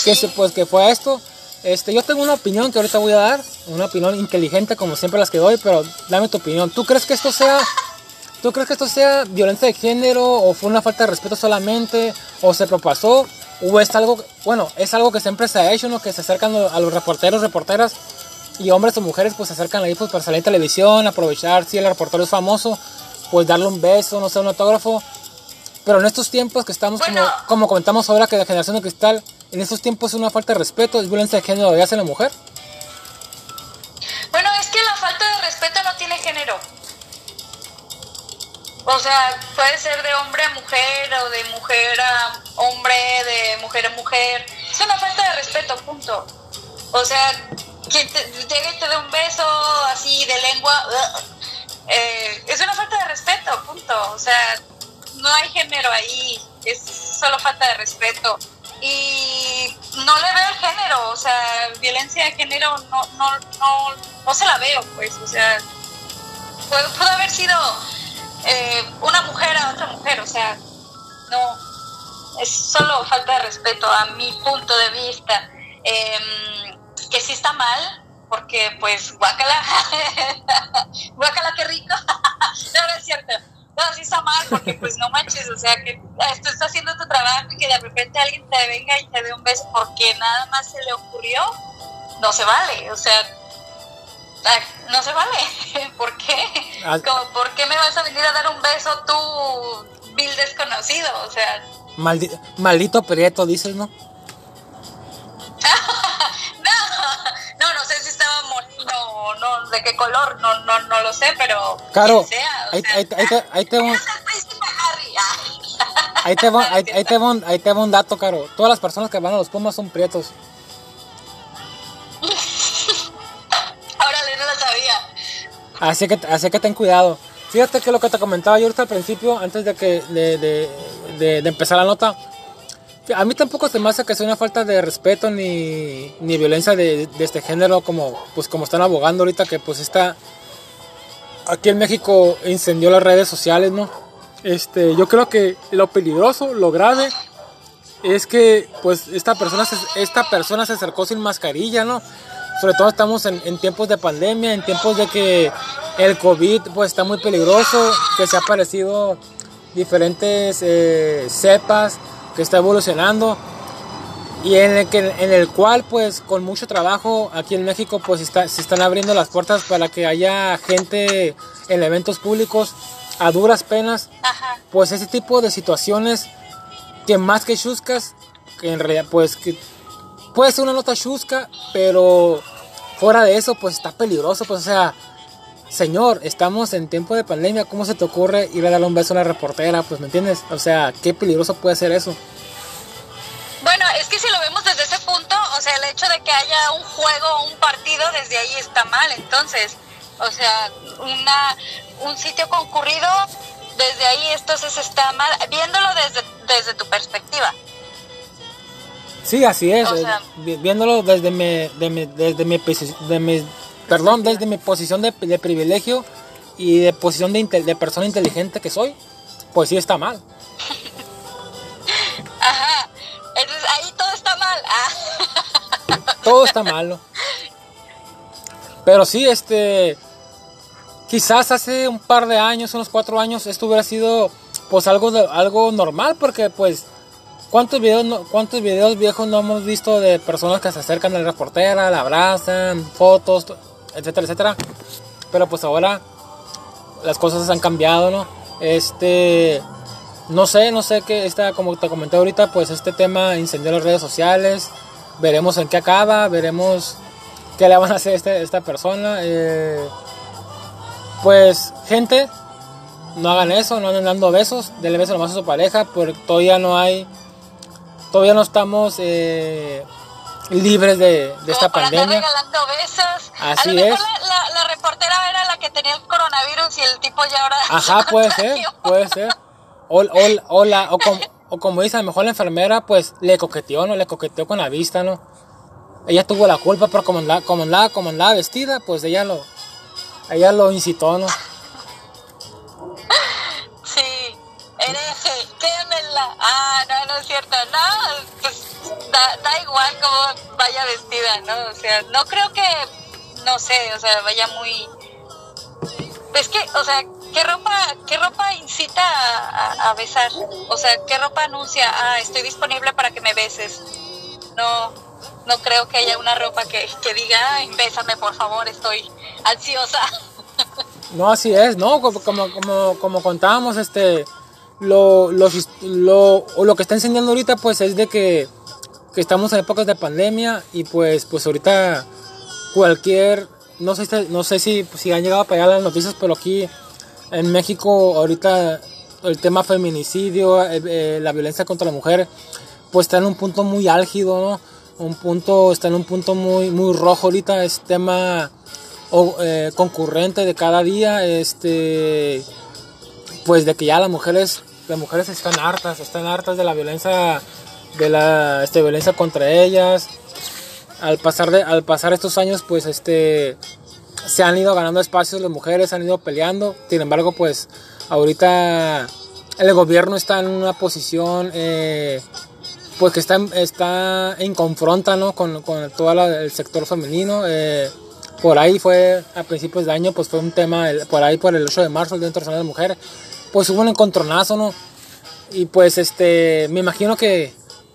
que se pues que fue esto. Este, yo tengo una opinión que ahorita voy a dar, una opinión inteligente como siempre las que doy, pero dame tu opinión. ¿Tú crees que esto sea ¿Tú crees que esto sea violencia de género o fue una falta de respeto solamente o se propasó o es algo, bueno, es algo que siempre se ha hecho, ¿no? Que se acercan a los reporteros, reporteras y hombres o mujeres pues se acercan ahí pues para salir en televisión, aprovechar si el reportero es famoso, pues darle un beso, no sé, un autógrafo. Pero en estos tiempos que estamos, Bueno. como, como comentamos ahora que la generación de cristal, en estos tiempos es una falta de respeto, es violencia de género de hacia la mujer. Bueno, es que la falta de respeto no tiene género. O sea, puede ser de hombre a mujer o de mujer a hombre, de mujer a mujer. Es una falta de respeto, punto. O sea, quien te, llegue y te dé un beso así de lengua, eh, es una falta de respeto, punto. O sea, no hay género ahí, es solo falta de respeto. Y no le veo el género, o sea, violencia de género no, no, no, no se la veo, pues, o sea, pudo, haber sido eh, una mujer a otra mujer, o sea, no, es solo falta de respeto a mi punto de vista, Em, que sí está mal, porque pues guácala, guácala qué rico, no, no es cierto, no, sí está mal, porque pues no manches, o sea, que tú estás haciendo tu trabajo y que de repente alguien te venga y te dé un beso porque nada más se le ocurrió, no se vale, o sea, ah, no se vale, ¿por qué? Ah. Como, ¿por qué me vas a venir a dar un beso tú, vil desconocido? O sea, Maldi- maldito Prieto, dices, ¿no? no, no, no sé si estaba moreno o no, de qué color, no, no, no lo sé, pero Claro, quien sea, o ahí, sea, ahí- ahí te- ahí te-. Ah. ahí, te va, ahí, te va un, ahí te va un dato, Caro. Todas las personas que van a los Pumas son prietos. Así que, así que ten cuidado. Fíjate que lo que te comentaba yo ahorita al principio, antes de que de, de, de, empezar la nota, a mí tampoco se me hace que sea una falta de respeto ni, ni violencia de, de, este género como pues como están abogando ahorita que pues está aquí en México incendió las redes sociales, ¿no? Este, yo creo que lo peligroso, lo grave es que pues esta persona se, esta persona se acercó sin mascarilla, ¿no? Sobre todo estamos en, en tiempos de pandemia, en tiempos de que el COVID pues está muy peligroso, que se ha aparecido diferentes eh, cepas, que está evolucionando y en el, que, en el cual pues con mucho trabajo aquí en México pues está, se están abriendo las puertas para que haya gente en eventos públicos a duras penas. Pues ese tipo de situaciones que más que chuscas que en realidad pues que puede ser una nota chusca pero fuera de eso pues está peligroso pues o sea señor, estamos en tiempo de pandemia, ¿cómo se te ocurre ir a darle un beso a una reportera? Pues, ¿me entiendes? O sea, qué peligroso puede ser eso. Bueno, es que si lo vemos desde ese punto, o sea, el hecho de que haya un juego o un partido, desde ahí está mal. Entonces, o sea, una, un sitio concurrido, desde ahí entonces está mal, viéndolo desde, desde tu perspectiva. Sí, así es. viéndolo desde mi, desde mi, de mi perdón, desde mi posición de, privilegio y de posición de, de, persona inteligente que soy, pues sí está mal. Ajá, entonces ahí todo está mal. Ah. Todo está malo. Pero sí, este, quizás hace un par de años, unos cuatro años, esto hubiera sido pues algo, algo normal, porque pues ¿Cuántos videos, ¿Cuántos videos viejos no hemos visto de personas que se acercan a la reportera, la abrazan, fotos? etcétera, etcétera. Pero pues ahora las cosas han cambiado, ¿no? Este, no sé, no sé qué está, como te comenté ahorita, pues este tema incendió las redes sociales. Veremos en qué acaba, veremos qué le van a hacer a este, esta persona. Eh, pues, gente, no hagan eso, no anden dando besos, denle besos nomás a su pareja, porque todavía no hay, todavía no estamos eh, libres de, de esta para pandemia. regalando besos. Así a lo es. La, la, reportera era la que tenía el coronavirus y el tipo ya ahora. Ajá, puede ser, puede ser. O, o, o, la, o, como, o como dice, a lo mejor la enfermera, pues le coqueteó, ¿no? Le coqueteó con la vista, ¿no? Ella tuvo la culpa, pero como andaba, como andaba, como andaba vestida, pues ella lo, ella lo incitó, ¿no? Sí, hereje, Ah, no, no es cierto. No, pues da, da igual cómo vaya vestida, ¿no? O sea, no creo que, no sé, o sea, vaya muy... Es que, o sea, ¿qué ropa, qué ropa incita a, besar? O sea, ¿qué ropa anuncia? Ah, estoy disponible para que me beses. No, no creo que haya una ropa que, que diga, Ay, bésame por favor, estoy ansiosa. No, así es, ¿no? Como, como, como contábamos, este, lo, lo, lo, lo que está enseñando ahorita, pues es de que que estamos en épocas de pandemia y pues pues ahorita cualquier no sé no sé si, si han llegado a pegar las noticias pero aquí en México ahorita el tema feminicidio eh, eh, la violencia contra la mujer pues está en un punto muy álgido un punto está en un punto muy muy rojo ahorita es tema eh, concurrente de cada día este pues de que ya las mujeres las mujeres están hartas están hartas de la violencia de la este, violencia contra ellas. Al pasar, de, al pasar estos años, pues este, se han ido ganando espacios las mujeres, han ido peleando. Sin embargo, pues ahorita el gobierno está en una posición eh, pues que está, está en confronta con, con todo el sector femenino. Eh, por ahí fue a principios de año, pues fue un tema, por ahí por el 8 de marzo, el Día de la Mujer, pues hubo un encontronazo, ¿no? Y pues este, me imagino que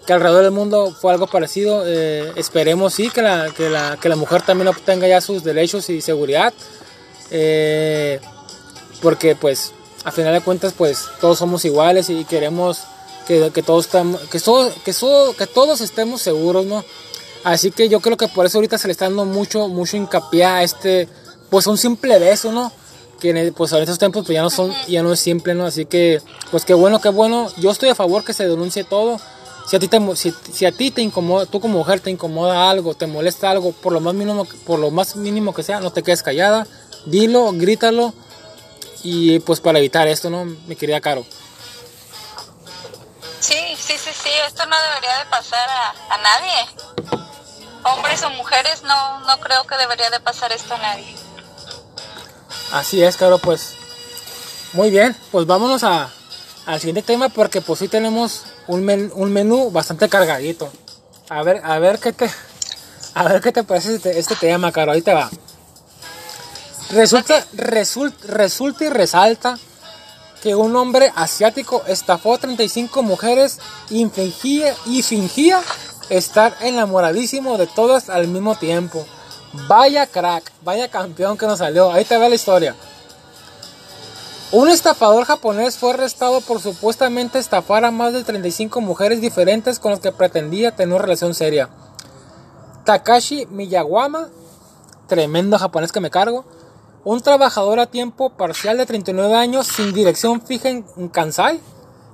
que alrededor del mundo fue algo parecido. Eh, esperemos sí que la, que, la, que la mujer también obtenga ya sus derechos y seguridad. Eh, porque pues a final de cuentas pues todos somos iguales y queremos que, que todos estamos, que, que, que todos estemos seguros, ¿no? Así que yo creo que por eso ahorita se le está dando mucho, mucho hincapié a este, pues un simple beso, ¿no? Que pues en estos tiempos pues ya no son, ya no es simple, ¿no? Así que, pues qué bueno, qué bueno. Yo estoy a favor que se denuncie todo. Si a ti te, si a ti te incomoda, tú como mujer te incomoda algo, te molesta algo, por lo más mínimo, por lo más mínimo que sea, no te quedes callada, dilo, grítalo y pues para evitar esto, ¿no? Mi querida Caro. Sí, sí, sí, sí, esto no debería de pasar a, a nadie. Hombres o mujeres, no, no creo que debería de pasar esto a nadie. Así es, Caro, pues muy bien, pues vámonos a, al siguiente tema porque pues sí tenemos un, un menú bastante cargadito. A ver, a ver qué te, a ver qué te parece este, este tema, Caro, ahí te va. Resulta, resulta, resulta y resalta que un hombre asiático estafó a 35 mujeres y fingía, y fingía estar enamoradísimo de todas al mismo tiempo. Vaya crack, vaya campeón que nos salió. Ahí te ve la historia. Un estafador japonés fue arrestado por supuestamente estafar a más de 35 mujeres diferentes con las que pretendía tener una relación seria. Takashi Miyawama, tremendo japonés que me cargo, un trabajador a tiempo parcial de 39 años sin dirección fija en Kansai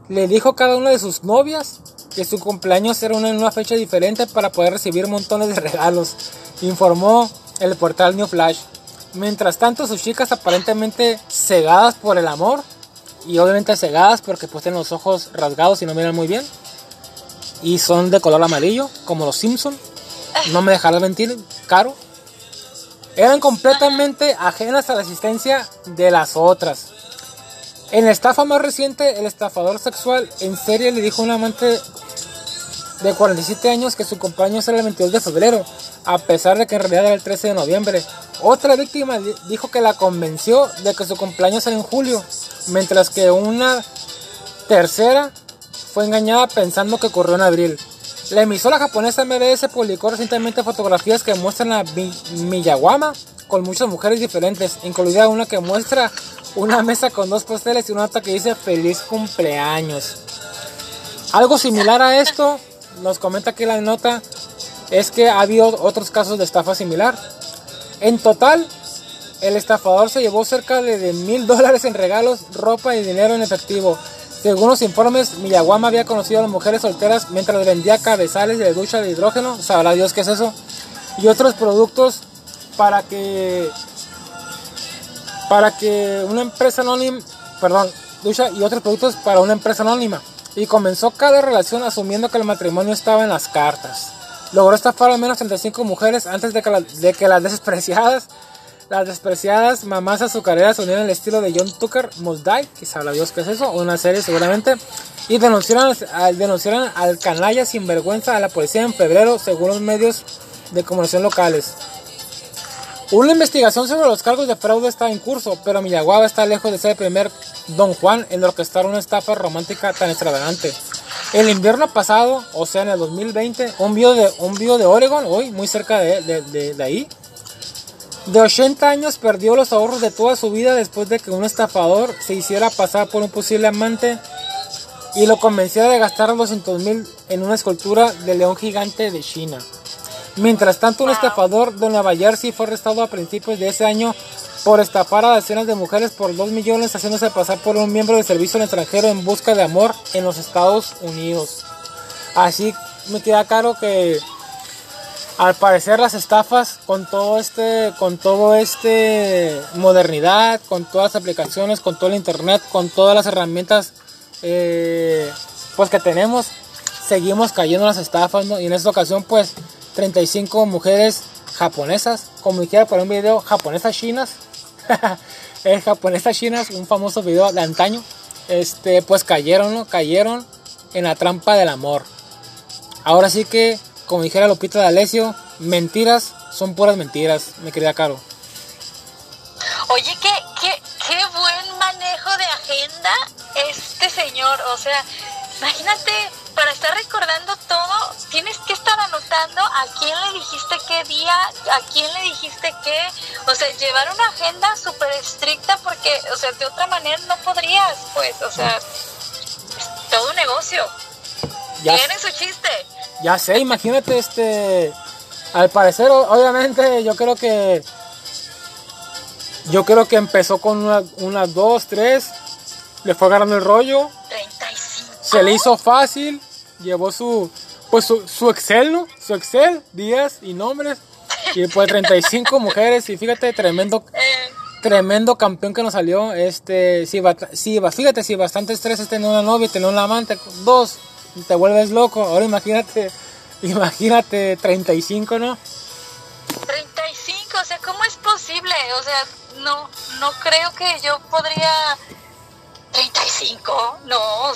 le dijo a cada una de sus novias que su cumpleaños era una, en una fecha diferente para poder recibir montones de regalos, informó el portal New Flash. Mientras tanto, sus chicas aparentemente cegadas por el amor y obviamente cegadas porque pues tienen los ojos rasgados y no miran muy bien y son de color amarillo como los Simpson. No me dejarás mentir, caro eran completamente ajenas a la existencia de las otras. En la estafa más reciente, el estafador sexual en serie le dijo a un amante de 47 años que su cumpleaños era el 22 de febrero, a pesar de que en realidad era el 13 de noviembre. Otra víctima dijo que la convenció de que su cumpleaños era en julio, mientras que una tercera fue engañada pensando que ocurrió en abril. La emisora japonesa MBS publicó recientemente fotografías que muestran a Miyawama con muchas mujeres diferentes, incluida una que muestra una mesa con dos pasteles y una nota que dice feliz cumpleaños. Algo similar a esto, nos comenta aquí la nota, es que ha habido otros casos de estafa similar. En total, el estafador se llevó cerca de mil dólares en regalos, ropa y dinero en efectivo. Según los informes, Miyawama había conocido a las mujeres solteras mientras vendía cabezales de ducha de hidrógeno, sabrá Dios qué es eso, y otros productos para que para que una empresa anónima, perdón, ducha y otros productos para una empresa anónima. Y comenzó cada relación asumiendo que el matrimonio estaba en las cartas. Logró estafar al menos 35 mujeres antes de que, las despreciadas las despreciadas mamás azucareras unieron el estilo de John Tucker Die, que sabrá Dios qué es eso, una serie seguramente, y denunciaron, denunciaron al canalla sinvergüenza a la policía en febrero, según los medios de comunicación locales. Una investigación sobre los cargos de fraude está en curso, pero Miyagawa está lejos de ser el primer Don Juan en orquestar una estafa romántica tan extravagante. El invierno pasado, o sea en el 2020, un video de, un video de Oregon, hoy muy cerca de, de, de ahí, de 80 años perdió los ahorros de toda su vida después de que un estafador se hiciera pasar por un posible amante y lo convenciera de gastar 200 mil en una escultura de león gigante de China. Mientras tanto, un estafador de Nueva Jersey fue arrestado a principios de ese año por estafar a decenas de mujeres por 2 millones haciéndose pasar por un miembro de servicio extranjero en busca de amor en los Estados Unidos. Así me queda claro que al parecer las estafas con todo este con todo este modernidad con todas las aplicaciones con todo el internet con todas las herramientas eh, pues que tenemos seguimos cayendo en las estafas y en esta ocasión pues 35 mujeres japonesas como dijera por un video japonesas chinas es japonesas chinas un famoso video de antaño este pues cayeron ¿no? cayeron en la trampa del amor ahora sí que como dijera Lupita de Alessio, mentiras son puras mentiras, mi querida Caro. Oye, qué, qué, qué buen manejo de agenda este señor. O sea, imagínate, para estar recordando a quién le dijiste qué día, a quién le dijiste qué. O sea, llevar una agenda súper estricta porque, o sea, de otra manera no podrías, pues, o sea, es todo un negocio. Tiene su chiste. Ya sé, imagínate, este. Al parecer, obviamente, yo creo que. Yo creo que empezó con unas una, dos, tres, le fue agarrando el rollo. 35. Se le hizo fácil, llevó su, pues su, Excel, ¿no? Su Excel, días y nombres. Y después 35 mujeres y fíjate, tremendo, tremendo campeón que nos salió. Este, si, va, si va, fíjate, si bastante estrés es tener una novia y tener un amante, dos, te vuelves loco. Ahora imagínate, imagínate 35, ¿no? 35, o sea, ¿cómo es posible? O sea, no, no creo que yo podría... 35, no,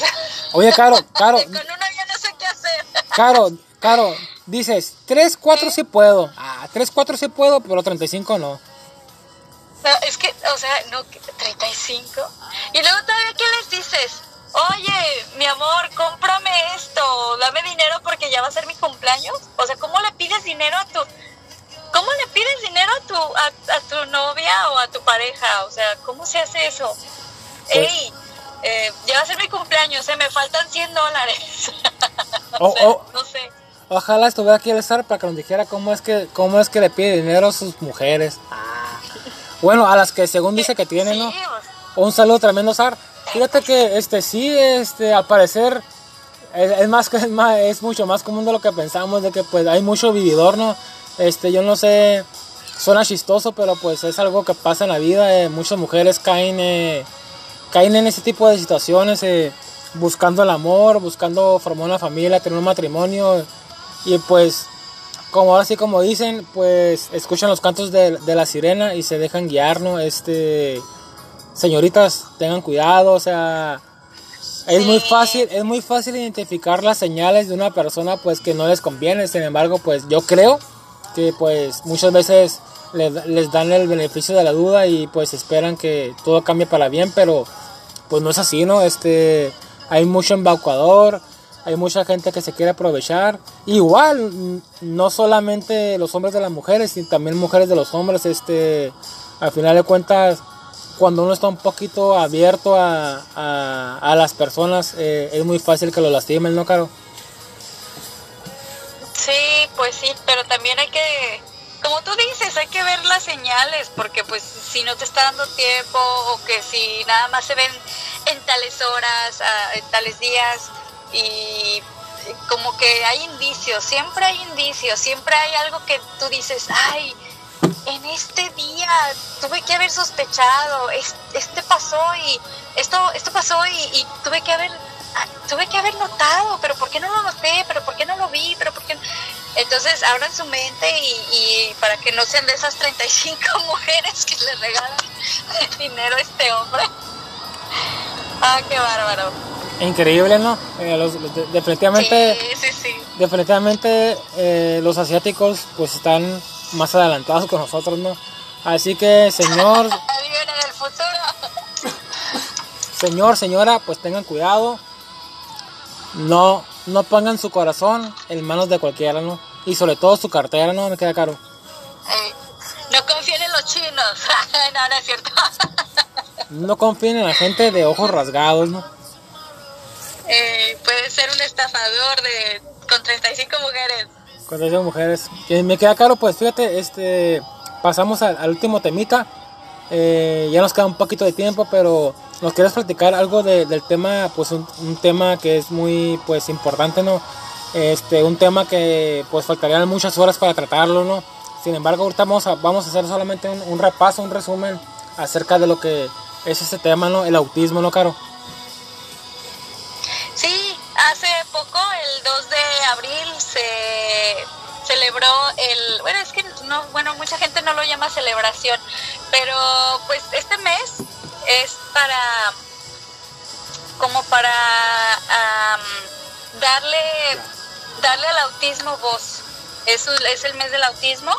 Oye, Caro, Caro, con una ya no sé qué hacer. Caro, Caro, dices, 3, 4 sí puedo. Ah, 3, 4 sí puedo, pero 35 no. No, es que, o sea, no, que 35. Y luego todavía, ¿qué les dices? Oye, mi amor, cómprame esto, dame dinero porque ya va a ser mi cumpleaños. O sea, ¿cómo le pides dinero a tu... ¿Cómo le pides dinero a tu, a, a tu novia o a tu pareja? O sea, ¿cómo se hace eso? Ey, eh, ya va a ser mi cumpleaños, eh, me faltan 100 dólares. o Oh, oh. no sé. Ojalá estuviera aquí el Sar para que nos dijera cómo es que, cómo es que le pide dinero a sus mujeres. Ah. Bueno, a las que según dice que tiene, Sí, ¿no? pues, Un saludo tremendo, Sar. Fíjate que este sí, este, al parecer es, es más que es más, es mucho más común de lo que pensamos, de que pues hay mucho vividor, ¿no? Este, yo no sé, suena chistoso, pero pues es algo que pasa en la vida. eh, muchas mujeres caen, eh, caen en ese tipo de situaciones, eh, buscando el amor, buscando formar una familia, tener un matrimonio y pues como ahora sí como dicen, pues escuchan los cantos de, de la sirena y se dejan guiar, ¿no? Este, señoritas, tengan cuidado, o sea, es muy fácil, es muy fácil identificar las señales de una persona pues que no les conviene, sin embargo, pues yo creo que pues muchas veces le- les dan el beneficio de la duda y pues esperan que todo cambie para bien, pero pues no es así, ¿no? Este, hay mucho embaucador, hay mucha gente que se quiere aprovechar. Igual, no solamente los hombres de las mujeres, sino también mujeres de los hombres, este, al final de cuentas, cuando uno está un poquito abierto a, a, a las personas, eh, es muy fácil que lo lastimen, ¿no, Caro? Sí, pues sí, pero también hay que, como tú dices, hay que ver las señales, porque pues si no te está dando tiempo o que si nada más se ven en tales horas, en tales días y como que hay indicios, siempre hay indicios, siempre hay algo que tú dices, ay, en este día tuve que haber sospechado, es- este pasó y esto, esto pasó y, y tuve que haber tuve que haber notado, pero ¿por qué no lo noté? ¿Pero por qué no lo vi? ¿Pero por qué no? Entonces abran su mente y, y para que no sean de esas 35 mujeres que le regalan dinero a este hombre. Ah, qué bárbaro. Increíble, ¿no? Eh, los- los- de- definitivamente, Sí, sí, sí. definitivamente eh, los asiáticos pues están más adelantados con nosotros, ¿no? Así que, señor, Viven en el futuro. Señor, señora, pues tengan cuidado. No, no pongan su corazón en manos de cualquiera, ¿no? Y sobre todo su cartera, ¿no? Me queda caro. Eh, no confíen en los chinos. no, no es cierto. No confíen en la gente de ojos rasgados, ¿no? Eh, puede ser un estafador de con 35 mujeres. Cuando dicen mujeres. Que me queda caro, pues fíjate, este, pasamos al, al último temita. Eh, ya nos queda un poquito de tiempo, pero nos quieres platicar algo de- del tema, pues un, tema que es muy, pues importante, ¿no? Este, un tema que, pues faltarían muchas horas para tratarlo, ¿no? Sin embargo, ahorita vamos a, vamos a hacer solamente un, un repaso, un resumen acerca de lo que es este tema, ¿no? El autismo, ¿no, Caro? Sí, hace poco, el 2 de abril, se celebró el, bueno, es que no, bueno, mucha gente no lo llama celebración, pero pues este mes es para, como para am, darle, darle al autismo voz. Es, es el mes del autismo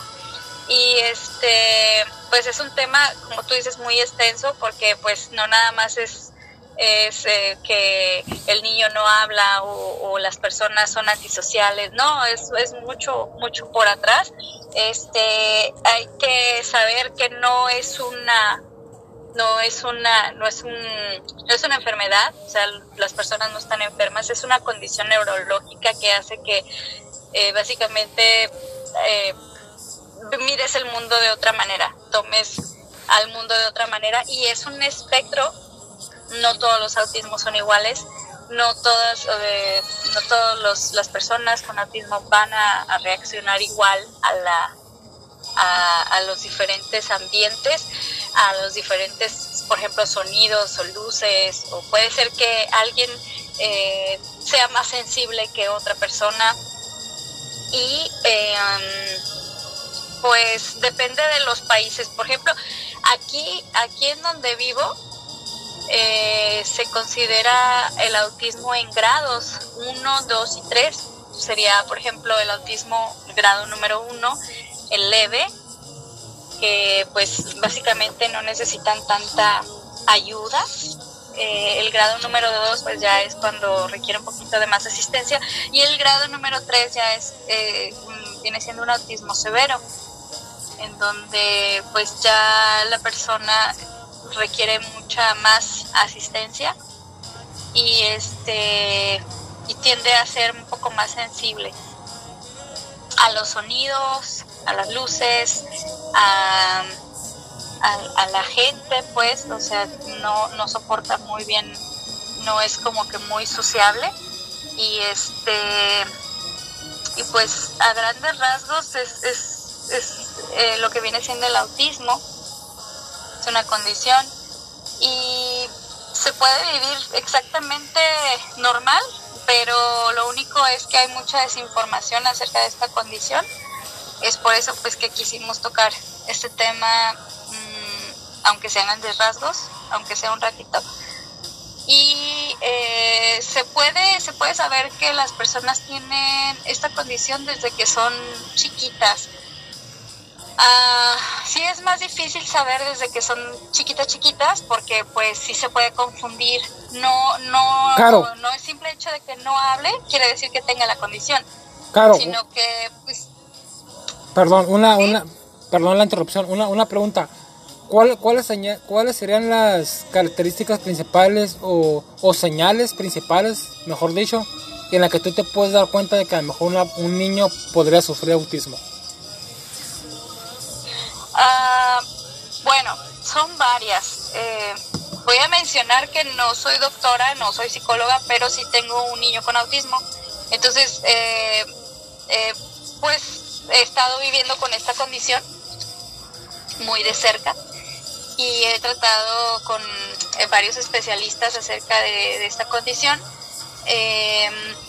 y este, pues es un tema, como tú dices, muy extenso porque pues no nada más es es eh, que el niño no habla o, o las personas son antisociales, no, es, es mucho, mucho por atrás. Este, hay que saber que no es una, no es una, no es un, no es una enfermedad, o sea, las personas no están enfermas, es una condición neurológica que hace que eh, básicamente eh, mires el mundo de otra manera, tomes al mundo de otra manera y es un espectro, no todos los autismos son iguales, no todas, no todas las personas con autismo van a, reaccionar igual a, la, a, los diferentes ambientes, a los diferentes, por ejemplo, sonidos o luces, o puede ser que alguien eh, sea más sensible que otra persona y em, pues depende de los países. Por ejemplo, aquí, aquí en donde vivo, eh, se considera el autismo en grados 1, 2 y 3. Sería, por ejemplo, el autismo grado número 1, el leve, que pues básicamente no necesitan tanta ayuda. Eh, el grado número 2 pues ya es cuando requiere un poquito de más asistencia y el grado número 3 ya es eh, viene siendo un autismo severo en donde pues ya la persona requiere mucha más asistencia y este y tiende a ser un poco más sensible a los sonidos, a las luces, a, a, la gente, pues, o sea, no, no soporta muy bien, no es como que muy sociable. Y este y pues a grandes rasgos es, es, es eh, lo que viene siendo el autismo. Es una condición. Y se puede vivir exactamente normal, pero lo único es que hay mucha desinformación acerca de esta condición. Es por eso pues que quisimos tocar este tema, mm, aunque sean de rasgos, aunque sea un ratito. Y eh, se puede se puede saber que las personas tienen esta condición desde que son chiquitas Ah, sí es más difícil saber desde que son chiquitas chiquitas porque pues sí se puede confundir. No no no, es simple hecho de que no hable quiere decir que tenga la condición. Claro. Sino que pues Perdón, una una perdón la interrupción, una una pregunta. ¿Cuál, cuáles, ¿Cuáles serían las características principales o, o señales principales, mejor dicho, en la que tú te puedes dar cuenta de que a lo mejor un niño podría sufrir autismo? Ah, bueno, son varias. Eh, voy a mencionar que no soy doctora, no soy psicóloga, pero sí tengo un niño con autismo. Entonces, eh, eh, pues he estado viviendo con esta condición muy de cerca y he tratado con varios especialistas acerca de, esta condición.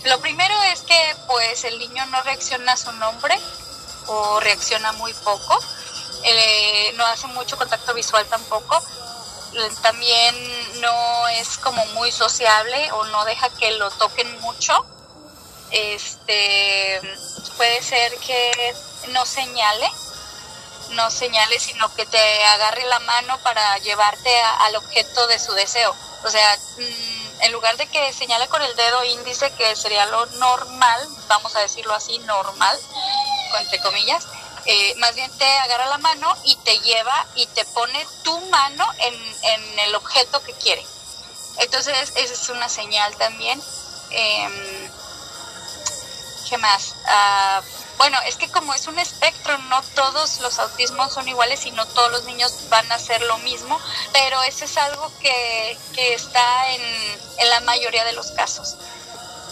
lo primero es que pues el niño no reacciona a su nombre o reacciona muy poco eh, no hace mucho contacto visual tampoco, también no es como muy sociable o no deja que lo toquen mucho. Este puede ser que no señale, no señale, sino que te agarre la mano para llevarte al objeto de su deseo. O sea, mm, en lugar de que señale con el dedo índice, que sería lo normal, vamos a decirlo así, normal, entre comillas, eh, más bien te agarra la mano y te lleva y te pone tu mano en, el objeto que quiere. Entonces, esa es una señal también. Eh, ¿Qué más? Ah, bueno, es que como es un espectro, no todos los autismos son iguales y no todos los niños van a hacer lo mismo, pero eso es algo que, que está en, en la mayoría de los casos.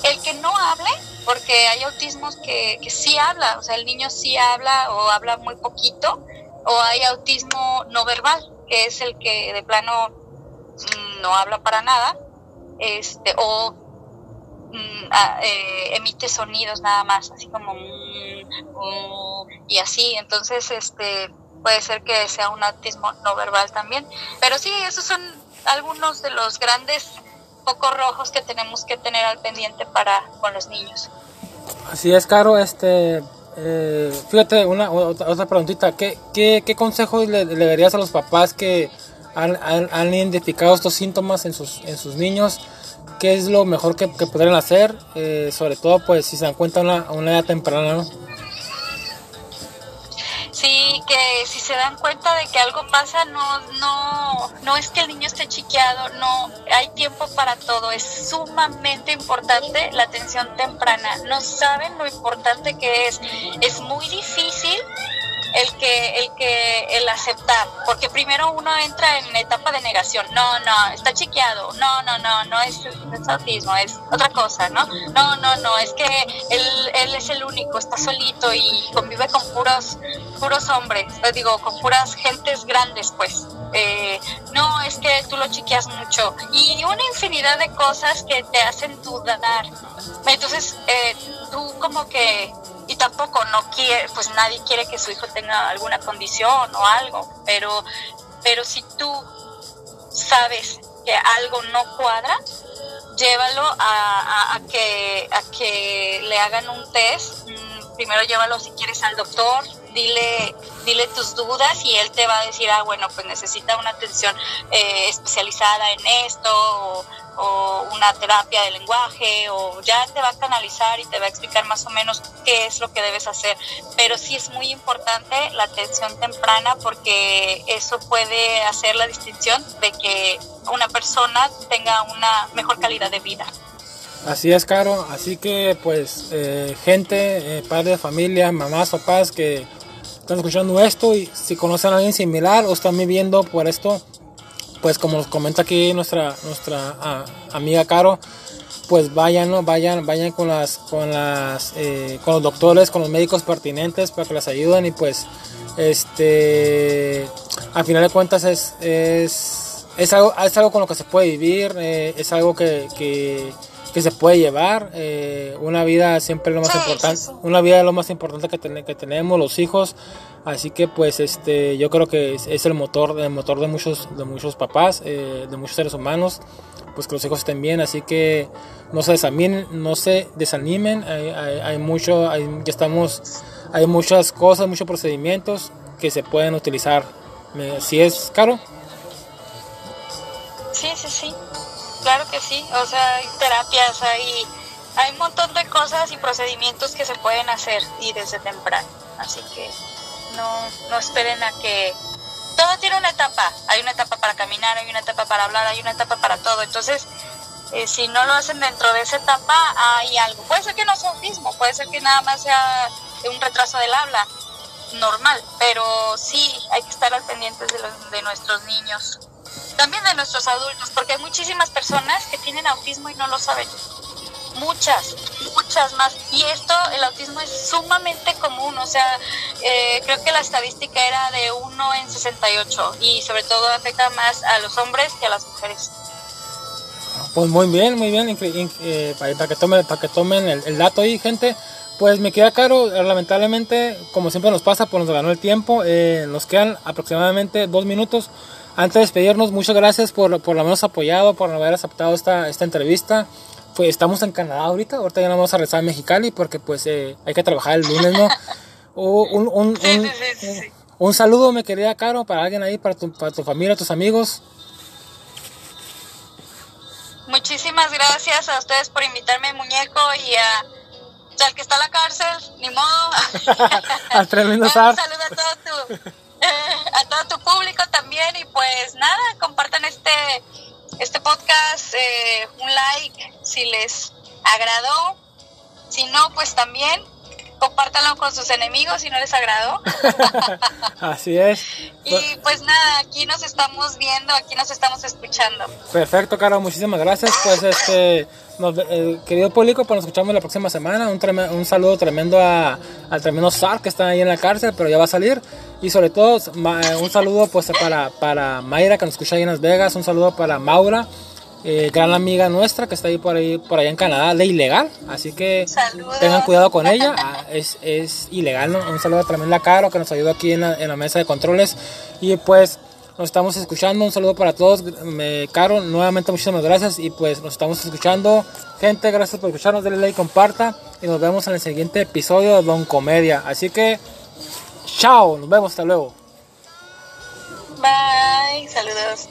El que no hable porque hay autismos que, que sí habla, o sea, el niño sí habla o habla muy poquito, o hay autismo no verbal, que es el que de plano mm, no habla para nada, este, o mm, ah, eh, emite sonidos nada más, así como mm, y así, entonces este puede ser que sea un autismo no verbal también, pero sí, esos son algunos de los grandes focos rojos que tenemos que tener al pendiente para con los niños. Así es, Caro. Este, eh, fíjate, una otra, preguntita. ¿Qué, qué, qué consejos le, darías a los papás que han, han, identificado estos síntomas en sus, en sus niños? ¿Qué es lo mejor que, que podrían hacer? Eh, sobre todo, pues, si se dan cuenta una, una edad temprana. Sí, que si se dan cuenta de que algo pasa, no, no, no es que el niño esté chiqueado, no, hay tiempo para todo, es sumamente importante la atención temprana, no saben lo importante que es, es muy difícil el que, el que, el aceptar, porque primero uno entra en etapa de negación, no, no, está chequeado, no, no, no, no es, autismo, es otra cosa, ¿no? No, no, no, es que él, él es el único, está solito y convive con puros, puros hombres, digo, con puras gentes grandes, pues. Eh, no, es que tú lo chequeas mucho y una infinidad de cosas que te hacen dudar. Entonces, eh, tú como que y tampoco no quiere, pues nadie quiere que su hijo tenga alguna condición o algo, pero, pero si tú sabes que algo no cuadra, llévalo a, a, que, a que le hagan un test. Mm, primero llévalo si quieres al doctor, dile, dile tus dudas y él te va a decir, ah, bueno, pues necesita una atención eh, especializada en esto o, una terapia de lenguaje o ya te va a canalizar y te va a explicar más o menos qué es lo que debes hacer. Pero sí es muy importante la atención temprana porque eso puede hacer la distinción de que una persona tenga una mejor calidad de vida. Así es, Caro. Así que, pues, eh, gente, eh, padres de familia, mamás, papás que están escuchando esto y si conocen a alguien similar o están viviendo por esto, pues como nos comenta aquí nuestra nuestra ah, amiga Caro, pues vayan, vayan, vayan con las con las eh, con los doctores, con los médicos pertinentes para que les ayuden y pues este al final de cuentas es es, es algo es algo con lo que se puede vivir, eh, es algo que que se puede llevar. Eh, una vida siempre es lo más importante. Una vida es lo más importante que, que tenemos, los hijos. Así que pues este yo creo que es, el motor, el motor de muchos, de muchos papás, eh, de muchos seres humanos, pues que los hijos estén bien. Así que no se desanimen, no se desanimen. Hay, hay, mucho, hay, ya estamos, hay muchas cosas, muchos procedimientos que se pueden utilizar. Si es caro. Sí, sí, sí. Claro que sí, o sea, hay terapias, hay, hay un montón de cosas y procedimientos que se pueden hacer y desde temprano. Así que no, no esperen a que... Todo tiene una etapa, hay una etapa para caminar, hay una etapa para hablar, hay una etapa para todo. Entonces, eh, si no lo hacen dentro de esa etapa, hay algo. Puede ser que no sea autismo, puede ser que nada más sea un retraso del habla, normal, pero sí hay que estar al pendiente de, los, de nuestros niños también de nuestros adultos, porque hay muchísimas personas que tienen autismo y no lo saben. Muchas, muchas más. Y esto, el autismo es sumamente común, o sea, eh, creo que la estadística era de 1 en 68 y sobre todo afecta más a los hombres que a las mujeres. Pues muy bien, muy bien, eh, para, que tomen, para que tomen el, dato ahí, gente. Pues me queda caro, lamentablemente, como siempre nos pasa, pues nos ganó el tiempo. Eh, nos quedan aproximadamente dos minutos. Antes de despedirnos, muchas gracias por, por habernos apoyado, por haber aceptado esta, esta entrevista. Pues estamos en Canadá ahorita, ahorita ya no vamos a rezar en Mexicali porque pues eh, hay que trabajar el lunes, ¿no? un, un, un, un, saludo, me querida Caro, para alguien ahí, para tu, para tu familia, tus amigos. Muchísimas gracias a ustedes por invitarme, muñeco, y a, al que está en la cárcel, ni modo. al tremendo Un saludo a todo tu a todo tu público también y pues nada, compartan este, este podcast, eh, un like si les agradó, si no, pues también compártanlo con sus enemigos si no les agradó. Así es. y pues nada, aquí nos estamos viendo, aquí nos estamos escuchando. Perfecto, Caro, muchísimas gracias. Pues este, eh, querido público, pues nos escuchamos la próxima semana. Un, un saludo tremendo a, al tremendo Sar que está ahí en la cárcel, pero ya va a salir. Y sobre todo, eh, un saludo pues para, para Mayra que nos escucha ahí en Las Vegas. Un saludo para Maura eh, gran amiga nuestra que está ahí por ahí por allá en Canadá de ilegal así que tengan cuidado con ella ah, es, es ilegal ¿no? un saludo también a Caro que nos ayudó aquí en la, en la, mesa de controles y pues nos estamos escuchando un saludo para todos me Caro nuevamente muchísimas gracias y pues nos estamos escuchando. Gente gracias por escucharnos denle like comparta y nos vemos en el siguiente episodio de Don Comedia. Así que chao nos vemos hasta luego. Bye saludos